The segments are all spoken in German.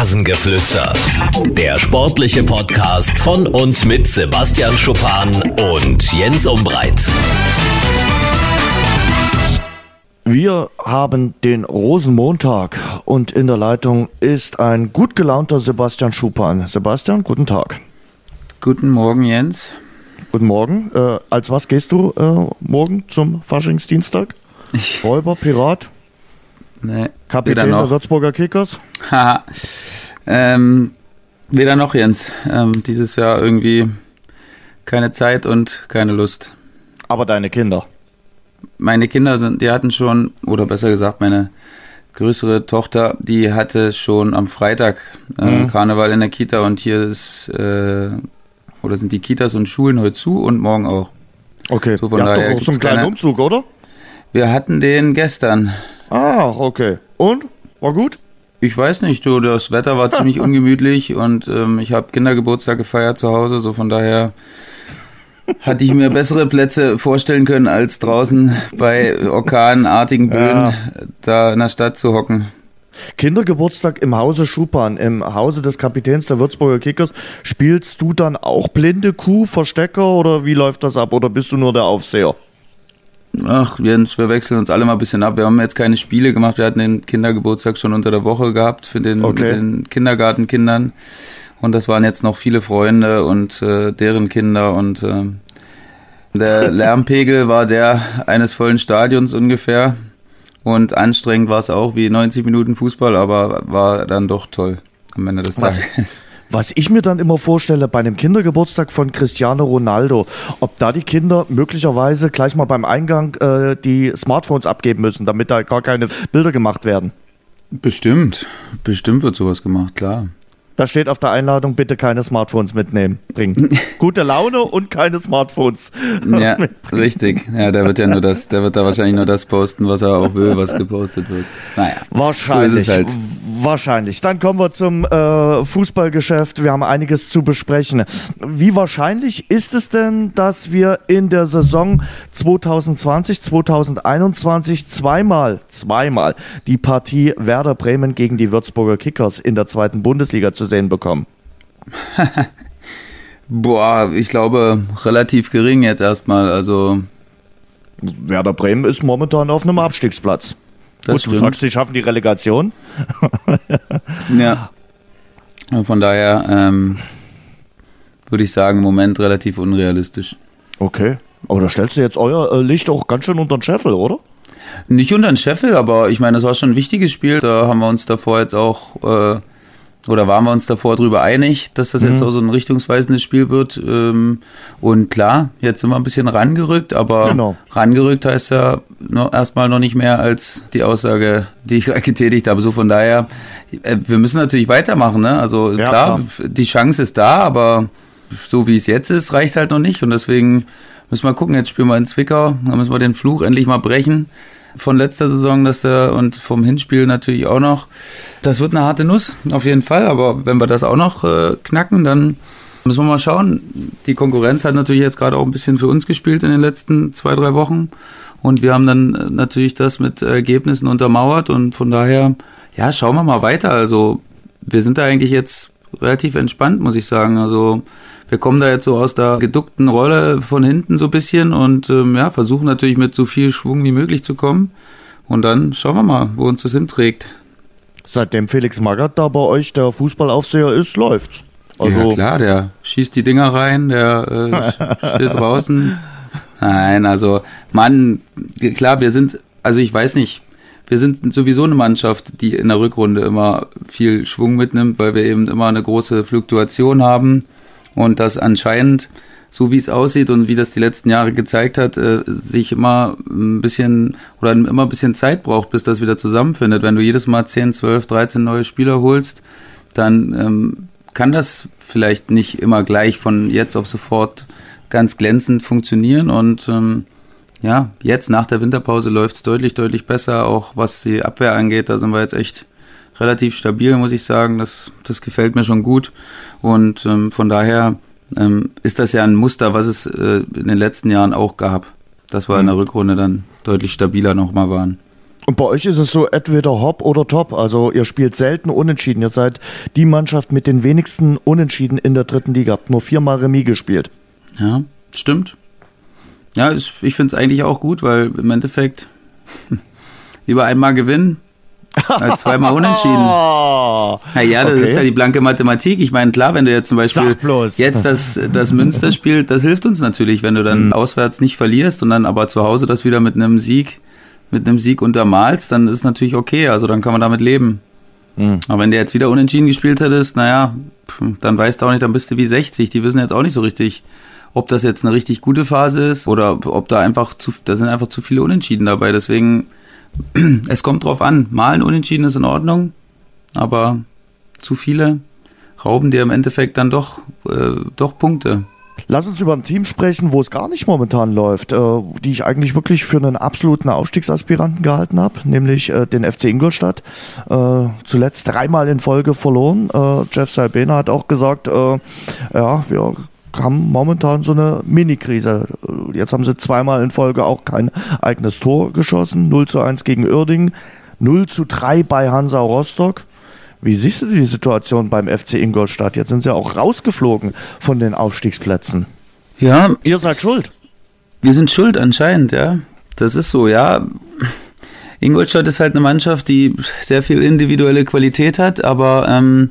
Rasengeflüster. Der sportliche Podcast von und mit Sebastian Schuppan und Jens Umbreit. Wir haben den Rosenmontag und in der Leitung ist ein gut gelaunter Sebastian Schuppan. Sebastian, guten Tag. Guten Morgen, Jens. Guten Morgen. Äh, als was gehst du äh, morgen zum Faschingsdienstag? Räuber, Pirat? Nee, Kapitän der Würzburger Kickers? Haha. ähm, weder noch, Jens. Ähm, dieses Jahr irgendwie keine Zeit und keine Lust. Aber deine Kinder? Meine Kinder sind, die hatten schon, oder besser gesagt, meine größere Tochter, die hatte schon am Freitag äh, mhm. Karneval in der Kita und hier ist, äh, oder sind die Kitas und Schulen heute zu und morgen auch. Okay, so von ja, daher doch auch so einen kleinen Umzug, oder? Wir hatten den gestern. Ah, okay. Und? War gut? Ich weiß nicht, du, das Wetter war ziemlich ungemütlich und ähm, ich habe Kindergeburtstag gefeiert zu Hause, so von daher hatte ich mir bessere Plätze vorstellen können, als draußen bei orkanartigen Böen ja. da in der Stadt zu hocken. Kindergeburtstag im Hause Schupan, im Hause des Kapitäns der Würzburger Kickers. Spielst du dann auch blinde Kuh, Verstecker oder wie läuft das ab? Oder bist du nur der Aufseher? Ach, Jens, wir wechseln uns alle mal ein bisschen ab. Wir haben jetzt keine Spiele gemacht. Wir hatten den Kindergeburtstag schon unter der Woche gehabt für den, okay. mit den Kindergartenkindern. Und das waren jetzt noch viele Freunde und äh, deren Kinder und äh, der Lärmpegel war der eines vollen Stadions ungefähr. Und anstrengend war es auch wie 90 Minuten Fußball, aber war dann doch toll am Ende des Tages. Was ich mir dann immer vorstelle bei einem Kindergeburtstag von Cristiano Ronaldo, ob da die Kinder möglicherweise gleich mal beim Eingang äh, die Smartphones abgeben müssen, damit da gar keine Bilder gemacht werden. Bestimmt, bestimmt wird sowas gemacht, klar. Da steht auf der Einladung, bitte keine Smartphones mitnehmen, bringen. Gute Laune und keine Smartphones. ja, richtig. Ja, der wird ja nur das, der wird da wahrscheinlich nur das posten, was er auch will, was gepostet wird. Naja. Wahrscheinlich. So halt. Wahrscheinlich. Dann kommen wir zum äh, Fußballgeschäft. Wir haben einiges zu besprechen. Wie wahrscheinlich ist es denn, dass wir in der Saison 2020, 2021 zweimal, zweimal die Partie Werder Bremen gegen die Würzburger Kickers in der zweiten Bundesliga zu sehen bekommen? Boah, ich glaube relativ gering jetzt erstmal. Also Werder Bremen ist momentan auf einem Abstiegsplatz. Das Gut, stimmt. du sagst, sie schaffen die Relegation. ja. Von daher ähm, würde ich sagen, im Moment relativ unrealistisch. Okay. Aber da stellst du jetzt euer äh, Licht auch ganz schön unter den Scheffel, oder? Nicht unter den Scheffel, aber ich meine, das war schon ein wichtiges Spiel. Da haben wir uns davor jetzt auch äh, oder waren wir uns davor darüber einig, dass das mhm. jetzt auch so ein richtungsweisendes Spiel wird. Ähm, und klar, jetzt sind wir ein bisschen rangerückt, aber genau. rangerückt heißt ja noch, erstmal noch nicht mehr als die Aussage, die ich getätigt habe. So von daher, äh, wir müssen natürlich weitermachen. Ne? Also ja, klar, klar, die Chance ist da, aber so wie es jetzt ist, reicht halt noch nicht. Und deswegen müssen wir gucken, jetzt spielen wir in Zwickau, dann müssen wir den Fluch endlich mal brechen von letzter Saison, dass der und vom Hinspiel natürlich auch noch. Das wird eine harte Nuss, auf jeden Fall. Aber wenn wir das auch noch äh, knacken, dann müssen wir mal schauen. Die Konkurrenz hat natürlich jetzt gerade auch ein bisschen für uns gespielt in den letzten zwei, drei Wochen. Und wir haben dann äh, natürlich das mit Ergebnissen untermauert. Und von daher, ja, schauen wir mal weiter. Also wir sind da eigentlich jetzt relativ entspannt, muss ich sagen. Also wir kommen da jetzt so aus der geduckten Rolle von hinten so ein bisschen und ähm, ja, versuchen natürlich mit so viel Schwung wie möglich zu kommen. Und dann schauen wir mal, wo uns das hinträgt. Seitdem Felix Magath da bei euch der Fußballaufseher ist, läuft's. Also ja klar, der schießt die Dinger rein, der äh, steht draußen. Nein, also Mann, klar, wir sind, also ich weiß nicht, wir sind sowieso eine Mannschaft, die in der Rückrunde immer viel Schwung mitnimmt, weil wir eben immer eine große Fluktuation haben und das anscheinend, so wie es aussieht und wie das die letzten Jahre gezeigt hat, äh, sich immer ein bisschen oder immer ein bisschen Zeit braucht, bis das wieder zusammenfindet. Wenn du jedes Mal 10, 12, 13 neue Spieler holst, dann ähm, kann das vielleicht nicht immer gleich von jetzt auf sofort ganz glänzend funktionieren und ähm, ja, jetzt nach der Winterpause läuft es deutlich, deutlich besser, auch was die Abwehr angeht. Da sind wir jetzt echt relativ stabil, muss ich sagen. Das, das gefällt mir schon gut. Und ähm, von daher ähm, ist das ja ein Muster, was es äh, in den letzten Jahren auch gab, dass wir in der mhm. Rückrunde dann deutlich stabiler nochmal waren. Und bei euch ist es so entweder hopp oder top. Also ihr spielt selten unentschieden. Ihr seid die Mannschaft mit den wenigsten Unentschieden in der dritten Liga. Habt nur viermal Remis gespielt. Ja, stimmt. Ja, ich finde es eigentlich auch gut, weil im Endeffekt lieber einmal gewinnen als zweimal unentschieden. ja, ja, das okay. ist ja die blanke Mathematik. Ich meine, klar, wenn du jetzt zum Beispiel jetzt das, das Münster spielt, das hilft uns natürlich, wenn du dann mhm. auswärts nicht verlierst und dann aber zu Hause das wieder mit einem Sieg, mit einem Sieg untermalst, dann ist natürlich okay. Also dann kann man damit leben. Mhm. Aber wenn du jetzt wieder unentschieden gespielt hättest, naja, dann weißt du auch nicht, dann bist du wie 60. Die wissen jetzt auch nicht so richtig, ob das jetzt eine richtig gute Phase ist oder ob da einfach zu, da sind einfach zu viele Unentschieden dabei. Deswegen, es kommt drauf an. Mal ein Unentschieden ist in Ordnung, aber zu viele rauben dir im Endeffekt dann doch, äh, doch Punkte. Lass uns über ein Team sprechen, wo es gar nicht momentan läuft, äh, die ich eigentlich wirklich für einen absoluten Aufstiegsaspiranten gehalten habe, nämlich äh, den FC Ingolstadt. Äh, zuletzt dreimal in Folge verloren. Äh, Jeff Salbena hat auch gesagt, äh, ja, wir haben momentan so eine Mini-Krise. Jetzt haben sie zweimal in Folge auch kein eigenes Tor geschossen. 0 zu 1 gegen Uerdingen, 0 zu 3 bei Hansa Rostock. Wie siehst du die Situation beim FC Ingolstadt? Jetzt sind sie auch rausgeflogen von den Aufstiegsplätzen. Ja. Ihr seid schuld. Wir sind schuld anscheinend, ja. Das ist so, ja. Ingolstadt ist halt eine Mannschaft, die sehr viel individuelle Qualität hat, aber ähm,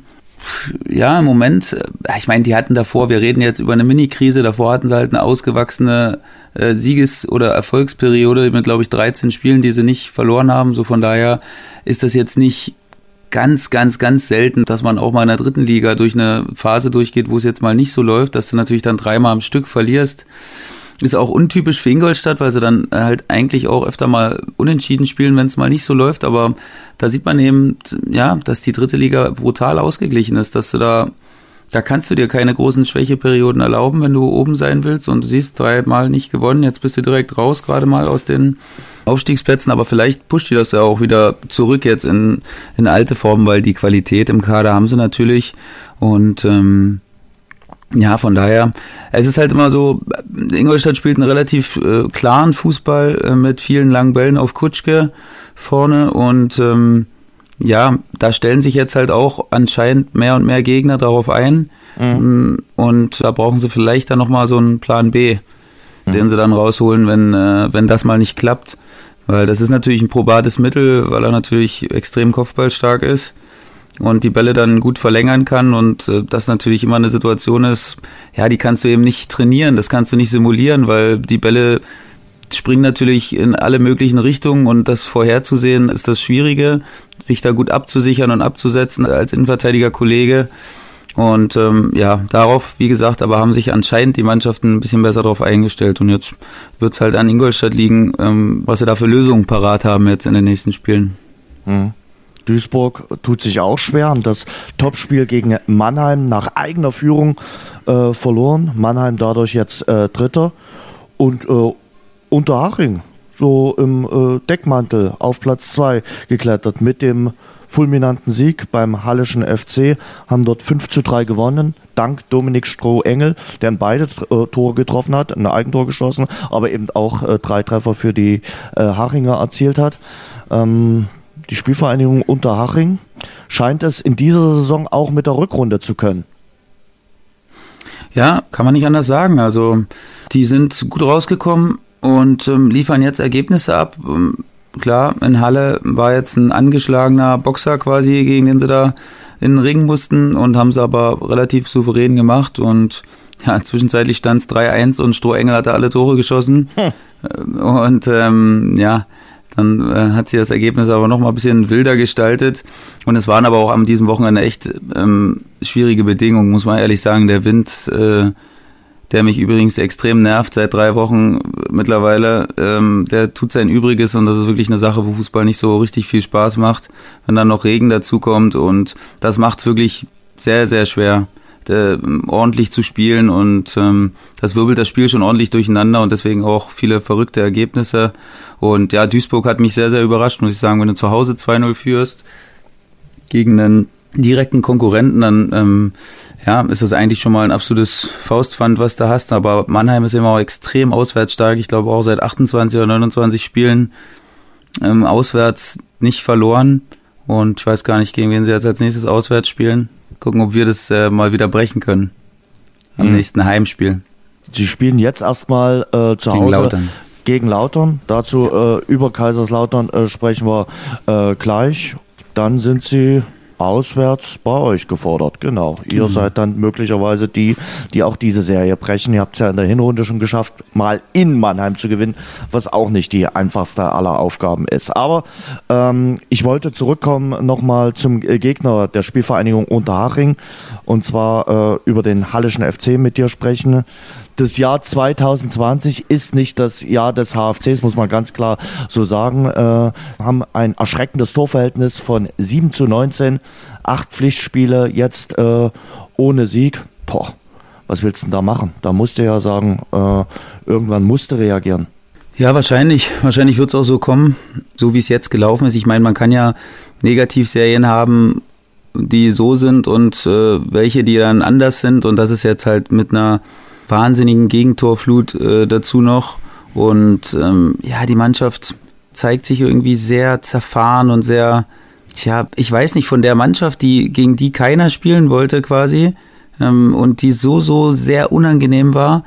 ja, im Moment, äh, ich meine, die hatten davor, wir reden jetzt über eine Mini-Krise, davor hatten sie halt eine ausgewachsene äh, Sieges- oder Erfolgsperiode mit, glaube ich, 13 Spielen, die sie nicht verloren haben. So von daher ist das jetzt nicht ganz, ganz, ganz selten, dass man auch mal in der dritten Liga durch eine Phase durchgeht, wo es jetzt mal nicht so läuft, dass du natürlich dann dreimal am Stück verlierst. Ist auch untypisch für Ingolstadt, weil sie dann halt eigentlich auch öfter mal unentschieden spielen, wenn es mal nicht so läuft. Aber da sieht man eben, ja, dass die dritte Liga brutal ausgeglichen ist, dass du da, da kannst du dir keine großen Schwächeperioden erlauben, wenn du oben sein willst und du siehst dreimal nicht gewonnen. Jetzt bist du direkt raus, gerade mal aus den Aufstiegsplätzen, aber vielleicht pusht die das ja auch wieder zurück jetzt in, in alte Formen, weil die Qualität im Kader haben sie natürlich. Und ähm, ja, von daher, es ist halt immer so, Ingolstadt spielt einen relativ äh, klaren Fußball äh, mit vielen langen Bällen auf Kutschke vorne und ähm, ja, da stellen sich jetzt halt auch anscheinend mehr und mehr Gegner darauf ein mhm. und da brauchen sie vielleicht dann nochmal so einen Plan B, mhm. den sie dann rausholen, wenn, äh, wenn das mal nicht klappt, weil das ist natürlich ein probates Mittel, weil er natürlich extrem kopfballstark ist und die Bälle dann gut verlängern kann und äh, das natürlich immer eine Situation ist, ja, die kannst du eben nicht trainieren, das kannst du nicht simulieren, weil die Bälle springen natürlich in alle möglichen Richtungen und das vorherzusehen ist das Schwierige, sich da gut abzusichern und abzusetzen als Innenverteidiger Kollege. Und ähm, ja, darauf, wie gesagt, aber haben sich anscheinend die Mannschaften ein bisschen besser darauf eingestellt. Und jetzt wird es halt an Ingolstadt liegen, ähm, was sie da für Lösungen parat haben jetzt in den nächsten Spielen. Mhm. Duisburg tut sich auch schwer, haben das Topspiel gegen Mannheim nach eigener Führung äh, verloren. Mannheim dadurch jetzt äh, Dritter. Und äh, Unterhaching so im äh, Deckmantel auf Platz 2 geklettert mit dem fulminanten Sieg beim Hallischen FC, haben dort 5 zu 3 gewonnen, dank Dominik Stroh-Engel, der in beide äh, Tore getroffen hat, ein Eigentor geschossen, aber eben auch äh, drei Treffer für die äh, Hachinger erzielt hat. Ähm, die Spielvereinigung Unterhaching scheint es in dieser Saison auch mit der Rückrunde zu können. Ja, kann man nicht anders sagen. Also die sind gut rausgekommen und ähm, liefern jetzt Ergebnisse ab. Ähm, klar, in Halle war jetzt ein angeschlagener Boxer quasi, gegen den sie da in den Ring mussten und haben es aber relativ souverän gemacht und ja, zwischenzeitlich stand es 3-1 und Strohengel hatte alle Tore geschossen. Hm. Und ähm, ja, dann äh, hat sie das Ergebnis aber noch mal ein bisschen wilder gestaltet. Und es waren aber auch an diesem Wochenende echt ähm, schwierige Bedingungen, muss man ehrlich sagen. Der Wind, äh, der mich übrigens extrem nervt seit drei Wochen mittlerweile, ähm, der tut sein Übriges und das ist wirklich eine Sache, wo Fußball nicht so richtig viel Spaß macht, wenn dann noch Regen dazukommt und das macht es wirklich sehr, sehr schwer äh, ordentlich zu spielen und ähm, das wirbelt das Spiel schon ordentlich durcheinander und deswegen auch viele verrückte Ergebnisse. Und ja, Duisburg hat mich sehr, sehr überrascht, muss ich sagen, wenn du zu Hause 2-0 führst gegen einen direkten Konkurrenten, dann ähm, ja, ist das eigentlich schon mal ein absolutes Faustpfand, was du hast. Aber Mannheim ist immer auch extrem auswärtsstark. Ich glaube auch seit 28 oder 29 Spielen ähm, auswärts nicht verloren. Und ich weiß gar nicht, gegen wen sie jetzt als nächstes auswärts spielen. Gucken, ob wir das äh, mal wieder brechen können. Am mhm. nächsten Heimspiel. Sie spielen jetzt erstmal äh, zu gegen Hause Lautern. gegen Lautern. Dazu äh, über Kaiserslautern äh, sprechen wir äh, gleich. Dann sind sie auswärts bei euch gefordert. Genau. Ihr mhm. seid dann möglicherweise die, die auch diese Serie brechen. Ihr habt es ja in der Hinrunde schon geschafft, mal in Mannheim zu gewinnen, was auch nicht die einfachste aller Aufgaben ist. Aber ähm, ich wollte zurückkommen nochmal zum Gegner der Spielvereinigung Unterhaching und zwar äh, über den Hallischen FC mit dir sprechen das Jahr 2020 ist nicht das Jahr des HFCs, muss man ganz klar so sagen. Äh, haben ein erschreckendes Torverhältnis von 7 zu 19, acht Pflichtspiele jetzt äh, ohne Sieg. Boah, was willst du denn da machen? Da musst du ja sagen, äh, irgendwann musst du reagieren. Ja, wahrscheinlich. Wahrscheinlich wird es auch so kommen, so wie es jetzt gelaufen ist. Ich meine, man kann ja Negativserien haben, die so sind und äh, welche, die dann anders sind. Und das ist jetzt halt mit einer wahnsinnigen Gegentorflut äh, dazu noch. Und ähm, ja, die Mannschaft zeigt sich irgendwie sehr zerfahren und sehr, tja, ich weiß nicht, von der Mannschaft, die gegen die keiner spielen wollte quasi ähm, und die so, so sehr unangenehm war,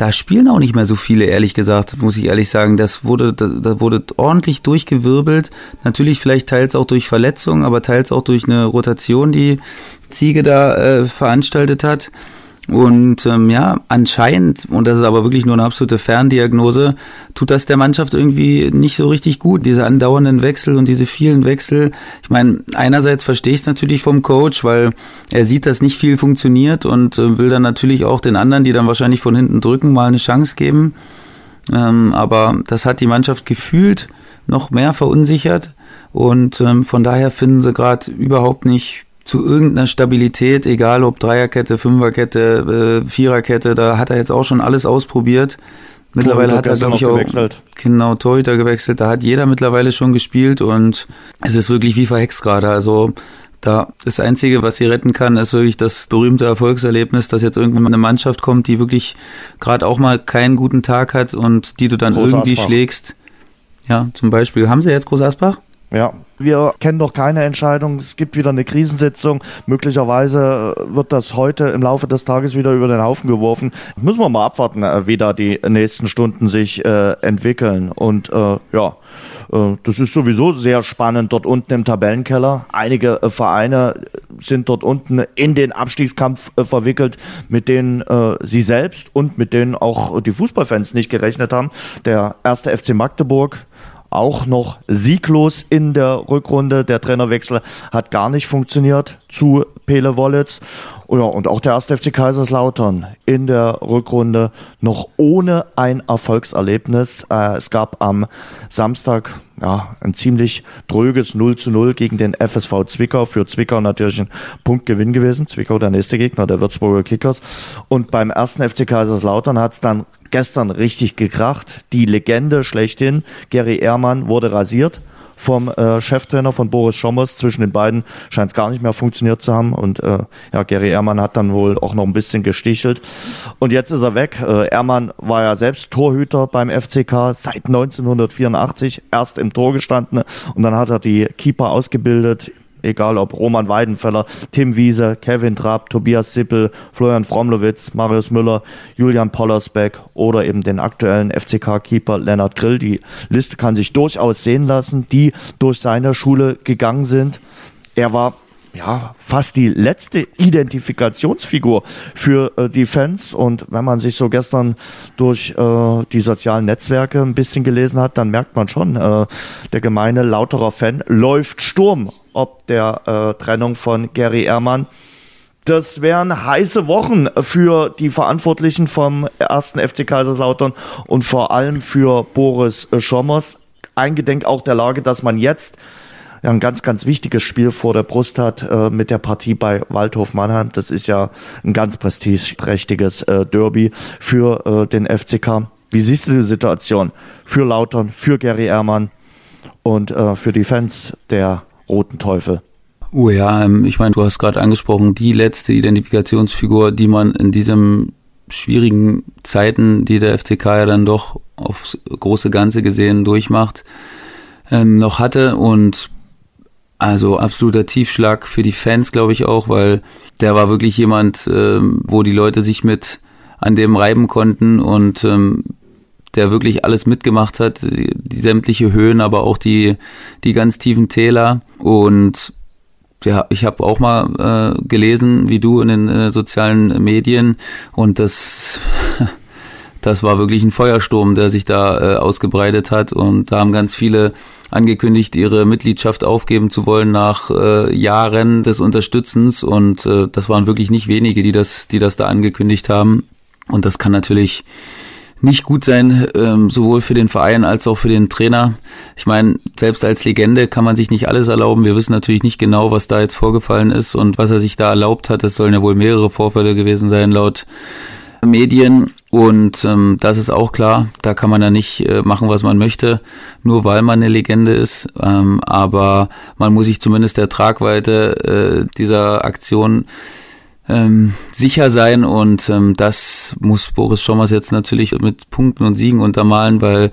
da spielen auch nicht mehr so viele, ehrlich gesagt, muss ich ehrlich sagen. Das wurde, da, wurde ordentlich durchgewirbelt. Natürlich vielleicht teils auch durch Verletzungen, aber teils auch durch eine Rotation, die Ziege da äh, veranstaltet hat. Und ähm, ja, anscheinend, und das ist aber wirklich nur eine absolute Ferndiagnose, tut das der Mannschaft irgendwie nicht so richtig gut, diese andauernden Wechsel und diese vielen Wechsel. Ich meine, einerseits verstehe ich es natürlich vom Coach, weil er sieht, dass nicht viel funktioniert und äh, will dann natürlich auch den anderen, die dann wahrscheinlich von hinten drücken, mal eine Chance geben. Ähm, aber das hat die Mannschaft gefühlt noch mehr verunsichert und ähm, von daher finden sie gerade überhaupt nicht zu irgendeiner Stabilität, egal ob Dreierkette, Fünferkette, äh, Viererkette, da hat er jetzt auch schon alles ausprobiert. Mittlerweile hat er, glaube ich, auch gewechselt. genau Torhüter gewechselt. Da hat jeder mittlerweile schon gespielt und es ist wirklich wie verhext gerade. Also da das Einzige, was sie retten kann, ist wirklich das berühmte Erfolgserlebnis, dass jetzt irgendwann mal eine Mannschaft kommt, die wirklich gerade auch mal keinen guten Tag hat und die du dann Groß irgendwie Asbach. schlägst. Ja, zum Beispiel. Haben sie jetzt Groß Asbach? Ja, wir kennen noch keine Entscheidung. Es gibt wieder eine Krisensitzung. Möglicherweise äh, wird das heute im Laufe des Tages wieder über den Haufen geworfen. Müssen wir mal abwarten, äh, wie da die nächsten Stunden sich äh, entwickeln. Und äh, ja, äh, das ist sowieso sehr spannend dort unten im Tabellenkeller. Einige äh, Vereine sind dort unten in den Abstiegskampf verwickelt, mit denen sie selbst und mit denen auch die Fußballfans nicht gerechnet haben. Der erste FC Magdeburg auch noch sieglos in der Rückrunde. Der Trainerwechsel hat gar nicht funktioniert zu Pele Wollitz. Ja, und auch der 1. FC Kaiserslautern in der Rückrunde noch ohne ein Erfolgserlebnis. Äh, es gab am Samstag ja, ein ziemlich dröges 0 zu 0 gegen den FSV Zwickau. Für Zwickau natürlich ein Punktgewinn gewesen. Zwickau der nächste Gegner der Würzburger Kickers. Und beim 1. FC Kaiserslautern hat es dann gestern richtig gekracht. Die Legende schlechthin, Gary Ehrmann, wurde rasiert vom äh, Cheftrainer von Boris Schommers. Zwischen den beiden scheint es gar nicht mehr funktioniert zu haben. Und äh, ja, Gary Ehrmann hat dann wohl auch noch ein bisschen gestichelt. Und jetzt ist er weg. Äh, Ehrmann war ja selbst Torhüter beim FCK seit 1984, erst im Tor gestanden. Und dann hat er die Keeper ausgebildet egal ob Roman Weidenfeller, Tim Wiese, Kevin Trapp, Tobias Sippel, Florian Fromlowitz, Marius Müller, Julian Pollersbeck oder eben den aktuellen FCK-Keeper Lennart Grill. Die Liste kann sich durchaus sehen lassen, die durch seine Schule gegangen sind. Er war ja, fast die letzte Identifikationsfigur für äh, die Fans. Und wenn man sich so gestern durch äh, die sozialen Netzwerke ein bisschen gelesen hat, dann merkt man schon, äh, der gemeine lauterer Fan läuft Sturm ob der äh, Trennung von Gary Ehrmann. Das wären heiße Wochen für die Verantwortlichen vom ersten FC Kaiserslautern und vor allem für Boris Schommers. Eingedenk auch der Lage, dass man jetzt ja, ein ganz, ganz wichtiges Spiel vor der Brust hat äh, mit der Partie bei Waldhof Mannheim. Das ist ja ein ganz prestigeträchtiges äh, Derby für äh, den FCK. Wie siehst du die Situation für Lautern, für Gary Ehrmann und äh, für die Fans der Roten Teufel? Oh ja, ähm, ich meine, du hast gerade angesprochen, die letzte Identifikationsfigur, die man in diesem schwierigen Zeiten, die der FCK ja dann doch aufs große Ganze gesehen durchmacht, ähm, noch hatte und also absoluter Tiefschlag für die Fans, glaube ich auch, weil der war wirklich jemand, ähm, wo die Leute sich mit an dem reiben konnten und ähm, der wirklich alles mitgemacht hat, die, die sämtliche Höhen, aber auch die die ganz tiefen Täler. Und ja, ich habe auch mal äh, gelesen, wie du in den äh, sozialen Medien. Und das das war wirklich ein Feuersturm, der sich da äh, ausgebreitet hat. Und da haben ganz viele angekündigt, ihre Mitgliedschaft aufgeben zu wollen nach äh, Jahren des Unterstützens. Und äh, das waren wirklich nicht wenige, die das, die das da angekündigt haben. Und das kann natürlich nicht gut sein, ähm, sowohl für den Verein als auch für den Trainer. Ich meine, selbst als Legende kann man sich nicht alles erlauben. Wir wissen natürlich nicht genau, was da jetzt vorgefallen ist und was er sich da erlaubt hat. Es sollen ja wohl mehrere Vorfälle gewesen sein laut Medien. Und ähm, das ist auch klar, da kann man ja nicht äh, machen, was man möchte, nur weil man eine Legende ist. Ähm, aber man muss sich zumindest der Tragweite äh, dieser Aktion ähm, sicher sein und ähm, das muss Boris Schommers jetzt natürlich mit Punkten und Siegen untermalen, weil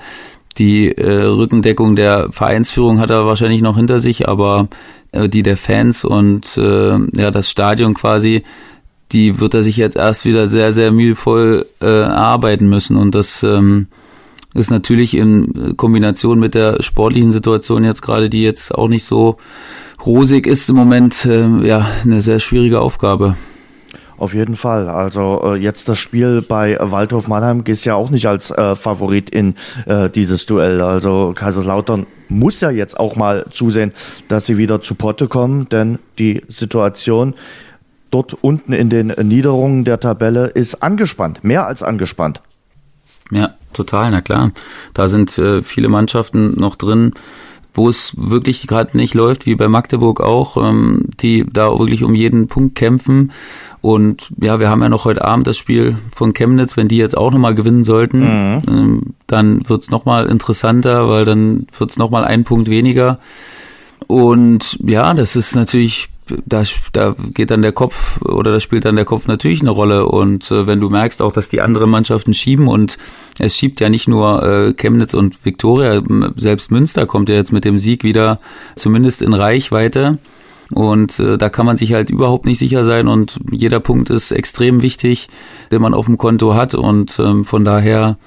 die äh, Rückendeckung der Vereinsführung hat er wahrscheinlich noch hinter sich, aber äh, die der Fans und äh, ja das Stadion quasi, die wird er sich jetzt erst wieder sehr sehr mühevoll äh, erarbeiten müssen und das ähm, ist natürlich in Kombination mit der sportlichen Situation jetzt gerade, die jetzt auch nicht so rosig ist im Moment, äh, ja eine sehr schwierige Aufgabe. Auf jeden Fall. Also äh, jetzt das Spiel bei Waldhof Mannheim geht ja auch nicht als äh, Favorit in äh, dieses Duell. Also Kaiserslautern muss ja jetzt auch mal zusehen, dass sie wieder zu Potte kommen, denn die Situation dort unten in den Niederungen der Tabelle ist angespannt, mehr als angespannt. Ja, total, na klar. Da sind äh, viele Mannschaften noch drin, wo es wirklich gerade nicht läuft, wie bei Magdeburg auch, ähm, die da wirklich um jeden Punkt kämpfen. Und ja, wir haben ja noch heute Abend das Spiel von Chemnitz. Wenn die jetzt auch nochmal gewinnen sollten, mhm. ähm, dann wird's es nochmal interessanter, weil dann wird's es nochmal ein Punkt weniger. Und ja, das ist natürlich da, da geht dann der Kopf oder da spielt dann der Kopf natürlich eine Rolle. Und äh, wenn du merkst auch, dass die anderen Mannschaften schieben und es schiebt ja nicht nur äh, Chemnitz und Viktoria, selbst Münster kommt ja jetzt mit dem Sieg wieder zumindest in Reichweite. Und äh, da kann man sich halt überhaupt nicht sicher sein und jeder Punkt ist extrem wichtig, den man auf dem Konto hat. Und ähm, von daher,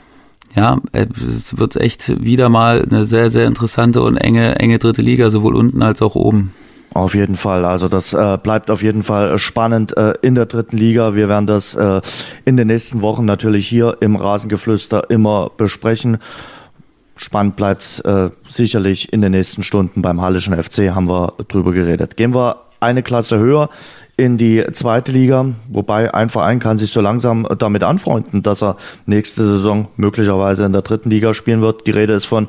ja, es wird echt wieder mal eine sehr, sehr interessante und enge, enge dritte Liga, sowohl unten als auch oben. Auf jeden Fall. Also das äh, bleibt auf jeden Fall spannend äh, in der dritten Liga. Wir werden das äh, in den nächsten Wochen natürlich hier im Rasengeflüster immer besprechen. Spannend bleibt's äh, sicherlich in den nächsten Stunden beim Hallischen FC, haben wir drüber geredet. Gehen wir eine Klasse höher in die zweite Liga, wobei ein Verein kann sich so langsam damit anfreunden, dass er nächste Saison möglicherweise in der dritten Liga spielen wird. Die Rede ist von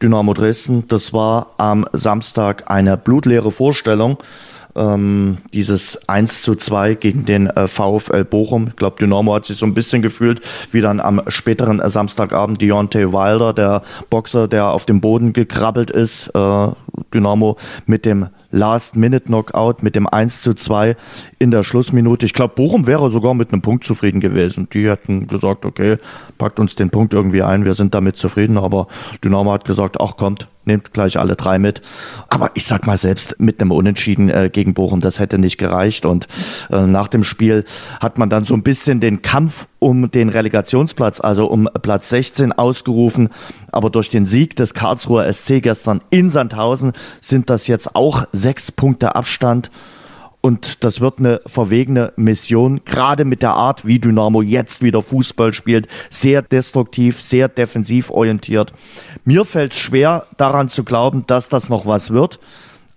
Dynamo Dresden. Das war am Samstag eine blutleere Vorstellung. Ähm, dieses 1 zu 2 gegen den äh, VfL Bochum. Ich glaube, Dynamo hat sich so ein bisschen gefühlt, wie dann am späteren äh, Samstagabend Deontay Wilder, der Boxer, der auf dem Boden gekrabbelt ist. Äh, Dynamo mit dem Last-Minute-Knockout mit dem 1 zu 2 in der Schlussminute. Ich glaube, Bochum wäre sogar mit einem Punkt zufrieden gewesen. Die hätten gesagt, okay, packt uns den Punkt irgendwie ein, wir sind damit zufrieden. Aber Dynamo hat gesagt, ach kommt, nehmt gleich alle drei mit. Aber ich sag mal selbst mit einem Unentschieden äh, gegen Bochum, das hätte nicht gereicht. Und äh, nach dem Spiel hat man dann so ein bisschen den Kampf um den Relegationsplatz, also um Platz 16 ausgerufen. Aber durch den Sieg des Karlsruher SC gestern in Sandhausen sind das jetzt auch sechs Punkte Abstand. Und das wird eine verwegene Mission, gerade mit der Art, wie Dynamo jetzt wieder Fußball spielt. Sehr destruktiv, sehr defensiv orientiert. Mir fällt es schwer, daran zu glauben, dass das noch was wird.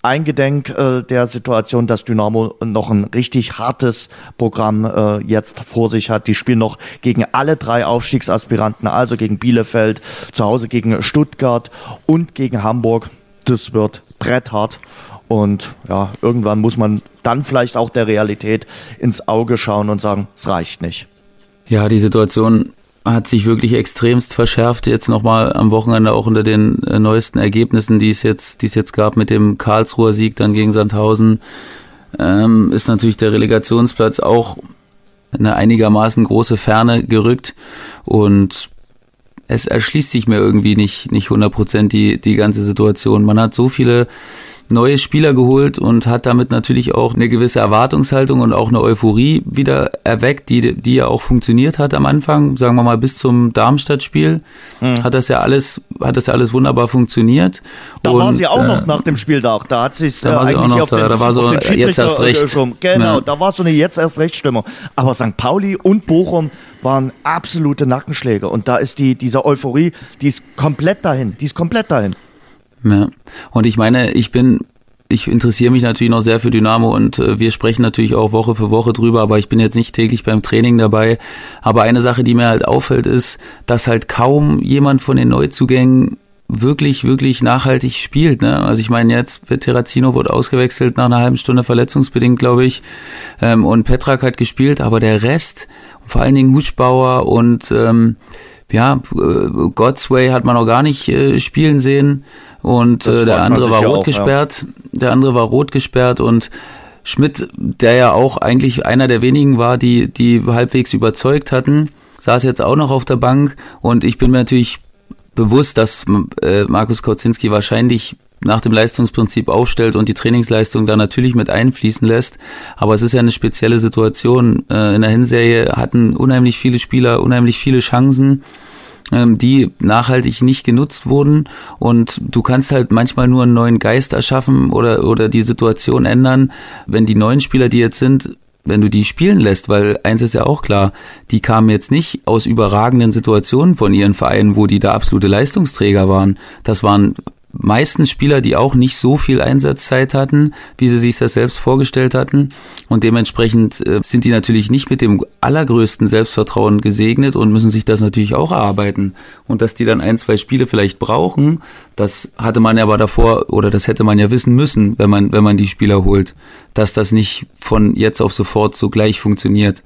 Eingedenk äh, der Situation, dass Dynamo noch ein richtig hartes Programm äh, jetzt vor sich hat. Die spielen noch gegen alle drei Aufstiegsaspiranten, also gegen Bielefeld, zu Hause gegen Stuttgart und gegen Hamburg. Das wird bretthart. Und ja, irgendwann muss man dann vielleicht auch der Realität ins Auge schauen und sagen, es reicht nicht. Ja, die Situation hat sich wirklich extremst verschärft. Jetzt nochmal am Wochenende auch unter den äh, neuesten Ergebnissen, die es jetzt, die es jetzt gab mit dem Karlsruher Sieg dann gegen Sandhausen, ähm, ist natürlich der Relegationsplatz auch eine einigermaßen große Ferne gerückt. Und es erschließt sich mir irgendwie nicht nicht 100 die die ganze Situation. Man hat so viele neue Spieler geholt und hat damit natürlich auch eine gewisse Erwartungshaltung und auch eine Euphorie wieder erweckt, die, die ja auch funktioniert hat am Anfang, sagen wir mal bis zum Darmstadt-Spiel, mhm. hat das ja alles, hat das ja alles wunderbar funktioniert. Da und, war sie auch äh, noch nach dem Spiel da, da hat sich sie auch noch da, da war so jetzt erst recht. Genau, ja. da war so eine jetzt erst recht Stimmung. Aber St. Pauli und Bochum waren absolute Nackenschläge und da ist die, diese Euphorie, die ist komplett dahin, die ist komplett dahin. Ja. Und ich meine, ich bin ich interessiere mich natürlich noch sehr für Dynamo und äh, wir sprechen natürlich auch Woche für Woche drüber, aber ich bin jetzt nicht täglich beim Training dabei. Aber eine Sache, die mir halt auffällt, ist, dass halt kaum jemand von den Neuzugängen wirklich, wirklich nachhaltig spielt. Ne? Also ich meine, jetzt Terrazino wurde ausgewechselt nach einer halben Stunde verletzungsbedingt, glaube ich. Ähm, und Petrak hat gespielt, aber der Rest, vor allen Dingen Huschbauer und ähm, ja, äh, Godsway hat man noch gar nicht äh, spielen sehen und äh, der andere war rot auch, gesperrt. Ja. Der andere war rot gesperrt und Schmidt, der ja auch eigentlich einer der wenigen war, die die halbwegs überzeugt hatten, saß jetzt auch noch auf der Bank und ich bin mir natürlich bewusst, dass äh, Markus Kauzinski wahrscheinlich nach dem Leistungsprinzip aufstellt und die Trainingsleistung da natürlich mit einfließen lässt. Aber es ist ja eine spezielle Situation. Äh, in der Hinserie hatten unheimlich viele Spieler unheimlich viele Chancen ähm, die nachhaltig nicht genutzt wurden und du kannst halt manchmal nur einen neuen Geist erschaffen oder, oder die Situation ändern, wenn die neuen Spieler, die jetzt sind, wenn du die spielen lässt, weil eins ist ja auch klar, die kamen jetzt nicht aus überragenden Situationen von ihren Vereinen, wo die da absolute Leistungsträger waren. Das waren meistens Spieler, die auch nicht so viel Einsatzzeit hatten, wie sie sich das selbst vorgestellt hatten. Und dementsprechend äh, sind die natürlich nicht mit dem allergrößten Selbstvertrauen gesegnet und müssen sich das natürlich auch erarbeiten. Und dass die dann ein, zwei Spiele vielleicht brauchen, das hatte man ja aber davor oder das hätte man ja wissen müssen, wenn man, wenn man die Spieler holt, dass das nicht von jetzt auf sofort so gleich funktioniert.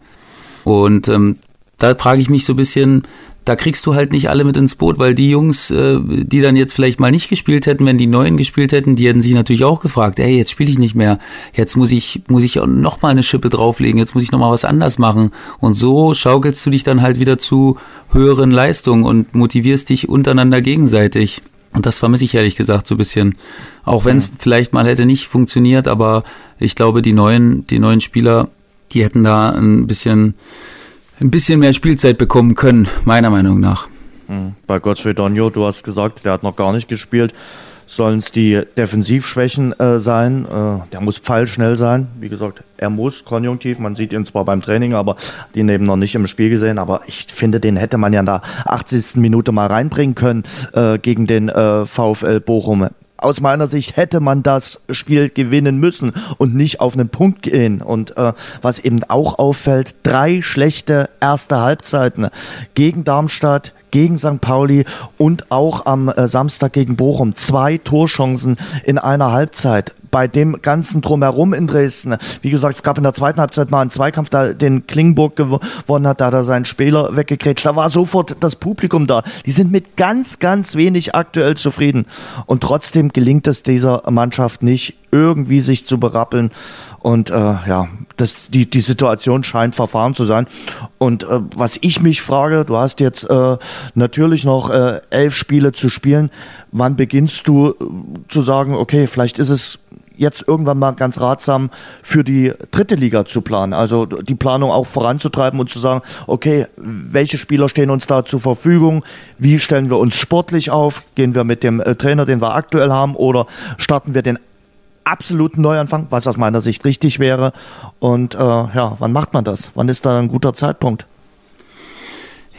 Und ähm, da frage ich mich so ein bisschen, da kriegst du halt nicht alle mit ins Boot, weil die Jungs, äh, die dann jetzt vielleicht mal nicht gespielt hätten, wenn die Neuen gespielt hätten, die hätten sich natürlich auch gefragt, ey, jetzt spiele ich nicht mehr, jetzt muss ich, muss ich noch mal eine Schippe drauflegen, jetzt muss ich noch mal was anders machen. Und so schaukelst du dich dann halt wieder zu höheren Leistungen und motivierst dich untereinander gegenseitig. Und das vermisse ich ehrlich gesagt so ein bisschen. Auch wenn es mhm. vielleicht mal hätte nicht funktioniert, aber ich glaube, die neuen, die neuen Spieler, die hätten da ein bisschen ein bisschen mehr Spielzeit bekommen können, meiner Meinung nach. Hm. Bei Godfrey Donio, du hast gesagt, der hat noch gar nicht gespielt. Sollen es die Defensivschwächen äh, sein? Äh, der muss pfeilschnell sein. Wie gesagt, er muss konjunktiv. Man sieht ihn zwar beim Training, aber den eben noch nicht im Spiel gesehen. Aber ich finde, den hätte man ja in der 80. Minute mal reinbringen können äh, gegen den äh, VfL Bochum aus meiner Sicht hätte man das Spiel gewinnen müssen und nicht auf einen Punkt gehen. Und äh, was eben auch auffällt, drei schlechte erste Halbzeiten gegen Darmstadt, gegen St. Pauli und auch am äh, Samstag gegen Bochum. Zwei Torchancen in einer Halbzeit bei dem ganzen Drumherum in Dresden. Wie gesagt, es gab in der zweiten Halbzeit mal einen Zweikampf, da den Klingburg gewonnen hat, da hat er seinen Spieler weggekrätscht. Da war sofort das Publikum da. Die sind mit ganz, ganz wenig aktuell zufrieden. Und trotzdem gelingt es dieser Mannschaft nicht, irgendwie sich zu berappeln. Und äh, ja, das, die, die Situation scheint verfahren zu sein. Und äh, was ich mich frage, du hast jetzt äh, natürlich noch äh, elf Spiele zu spielen. Wann beginnst du äh, zu sagen, okay, vielleicht ist es jetzt irgendwann mal ganz ratsam für die dritte Liga zu planen. Also die Planung auch voranzutreiben und zu sagen, okay, welche Spieler stehen uns da zur Verfügung? Wie stellen wir uns sportlich auf? Gehen wir mit dem äh, Trainer, den wir aktuell haben, oder starten wir den absoluten Neuanfang, was aus meiner Sicht richtig wäre. Und äh, ja, wann macht man das? Wann ist da ein guter Zeitpunkt?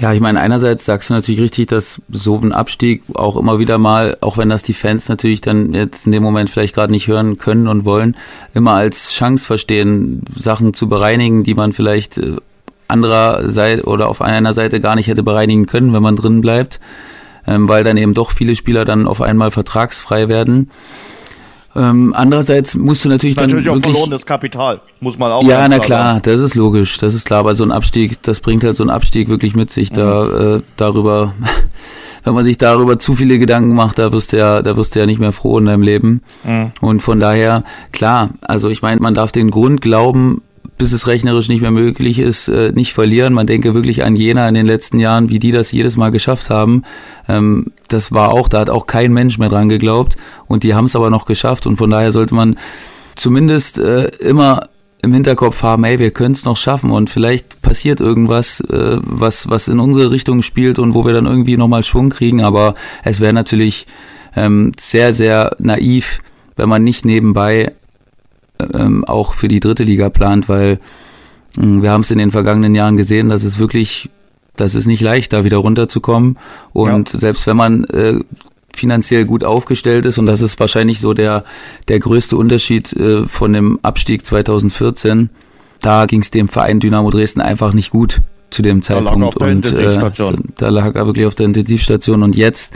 Ja, ich meine, einerseits sagst du natürlich richtig, dass so ein Abstieg auch immer wieder mal, auch wenn das die Fans natürlich dann jetzt in dem Moment vielleicht gerade nicht hören können und wollen, immer als Chance verstehen, Sachen zu bereinigen, die man vielleicht äh, anderer Seite oder auf einer Seite gar nicht hätte bereinigen können, wenn man drin bleibt, ähm, weil dann eben doch viele Spieler dann auf einmal vertragsfrei werden. Ähm, andererseits musst du natürlich, natürlich dann auch verlorenes Kapital, muss man auch. Ja, na klar, das ist logisch, das ist klar, aber so ein Abstieg, das bringt halt so ein Abstieg wirklich mit sich. Mhm. Da äh, darüber, wenn man sich darüber zu viele Gedanken macht, da wirst du ja, da wirst du ja nicht mehr froh in deinem Leben. Mhm. Und von daher, klar, also ich meine, man darf den Grund glauben, bis es rechnerisch nicht mehr möglich ist, äh, nicht verlieren. Man denke wirklich an Jena in den letzten Jahren, wie die das jedes Mal geschafft haben. Ähm, das war auch, da hat auch kein Mensch mehr dran geglaubt und die haben es aber noch geschafft und von daher sollte man zumindest äh, immer im Hinterkopf haben, ey, wir können es noch schaffen und vielleicht passiert irgendwas, äh, was, was in unsere Richtung spielt und wo wir dann irgendwie nochmal Schwung kriegen, aber es wäre natürlich ähm, sehr, sehr naiv, wenn man nicht nebenbei ähm, auch für die dritte Liga plant, weil äh, wir haben es in den vergangenen Jahren gesehen, dass es wirklich, das ist nicht leicht, da wieder runterzukommen. Und ja. selbst wenn man äh, finanziell gut aufgestellt ist, und das ist wahrscheinlich so der, der größte Unterschied äh, von dem Abstieg 2014, da ging es dem Verein Dynamo Dresden einfach nicht gut zu dem Zeitpunkt und äh, da, da, lag er wirklich auf der Intensivstation und jetzt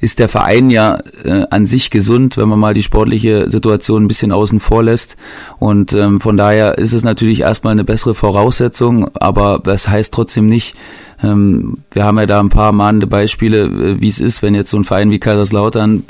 ist der Verein ja äh, an sich gesund, wenn man mal die sportliche Situation ein bisschen außen vor lässt und ähm, von daher ist es natürlich erstmal eine bessere Voraussetzung, aber das heißt trotzdem nicht, ähm, wir haben ja da ein paar mahnende Beispiele, äh, wie es ist, wenn jetzt so ein Verein wie Kaiserslautern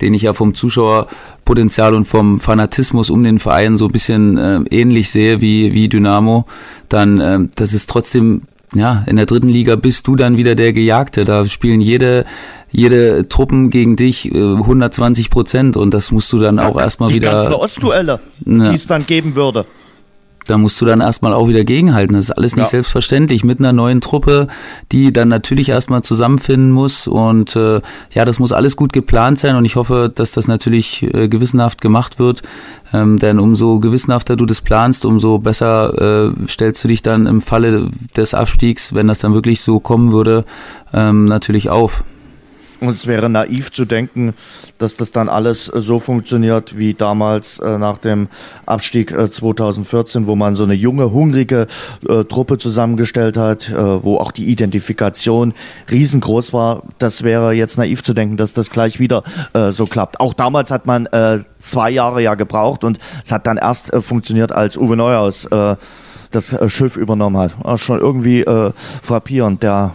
den ich ja vom Zuschauerpotenzial und vom Fanatismus um den Verein so ein bisschen äh, ähnlich sehe wie, wie Dynamo, dann äh, das ist trotzdem ja, in der dritten Liga bist du dann wieder der Gejagte. Da spielen jede, jede Truppen gegen dich äh, 120 Prozent und das musst du dann ja, auch erstmal wieder. Die ganzen Ostduelle, ja. die es dann geben würde da musst du dann erstmal auch wieder gegenhalten. Das ist alles nicht ja. selbstverständlich mit einer neuen Truppe, die dann natürlich erstmal zusammenfinden muss. Und äh, ja, das muss alles gut geplant sein und ich hoffe, dass das natürlich äh, gewissenhaft gemacht wird. Ähm, denn umso gewissenhafter du das planst, umso besser äh, stellst du dich dann im Falle des Abstiegs, wenn das dann wirklich so kommen würde, ähm, natürlich auf. Und es wäre naiv zu denken, dass das dann alles äh, so funktioniert wie damals äh, nach dem Abstieg äh, 2014, wo man so eine junge, hungrige äh, Truppe zusammengestellt hat, äh, wo auch die Identifikation riesengroß war. Das wäre jetzt naiv zu denken, dass das gleich wieder äh, so klappt. Auch damals hat man zwei Jahre ja gebraucht und es hat dann erst funktioniert, als Uwe Neuhaus das Schiff übernommen hat. Ah, schon irgendwie frappierend. Der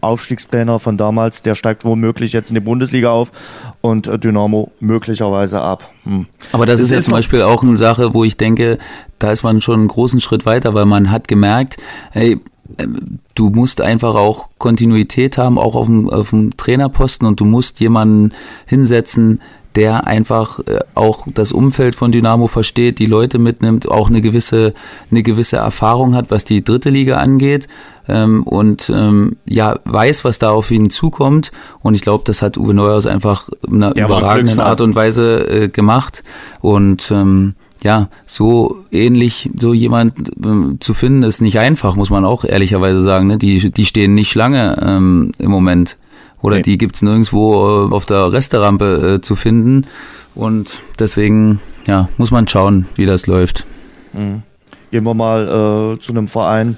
Aufstiegstrainer von damals, der steigt womöglich jetzt in die Bundesliga auf und äh, Dynamo möglicherweise ab. Hm. Aber das, das ist ja zum Beispiel auch eine Sache, wo ich denke, da ist man schon einen großen Schritt weiter, weil man hat gemerkt, hey, ähm, du musst einfach auch Kontinuität haben, auch auf dem, auf dem Trainerposten und du musst jemanden hinsetzen, der einfach äh, auch das Umfeld von Dynamo versteht, die Leute mitnimmt, auch eine gewisse, eine gewisse Erfahrung hat, was die dritte Liga angeht ähm, und ähm, ja weiß, was da auf ihn zukommt. Und ich glaube, das hat Uwe Neuhaus einfach in einer der überragenden Art und Weise äh, gemacht. Und ähm, ja, so ähnlich so jemand äh, zu finden, ist nicht einfach, muss man auch ehrlicherweise sagen. Ne? Die, die stehen nicht Schlange ähm, im Moment. Oder nee. die gibt's nirgendwo äh, auf der Resterampe äh, zu finden. Und deswegen ja, muss man schauen, wie das läuft. Mhm. Gehen wir mal äh, zu einem Verein,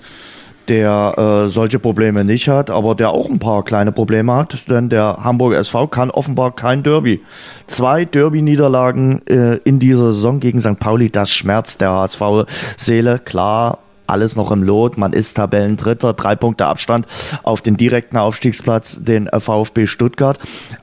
der äh, solche Probleme nicht hat, aber der auch ein paar kleine Probleme hat, denn der Hamburger SV kann offenbar kein Derby. Zwei Derby-Niederlagen äh, in dieser Saison gegen St. Pauli, das schmerzt der HSV-Seele, klar. Alles noch im Lot. Man ist Tabellendritter, drei Punkte Abstand auf den direkten Aufstiegsplatz, den VfB Stuttgart.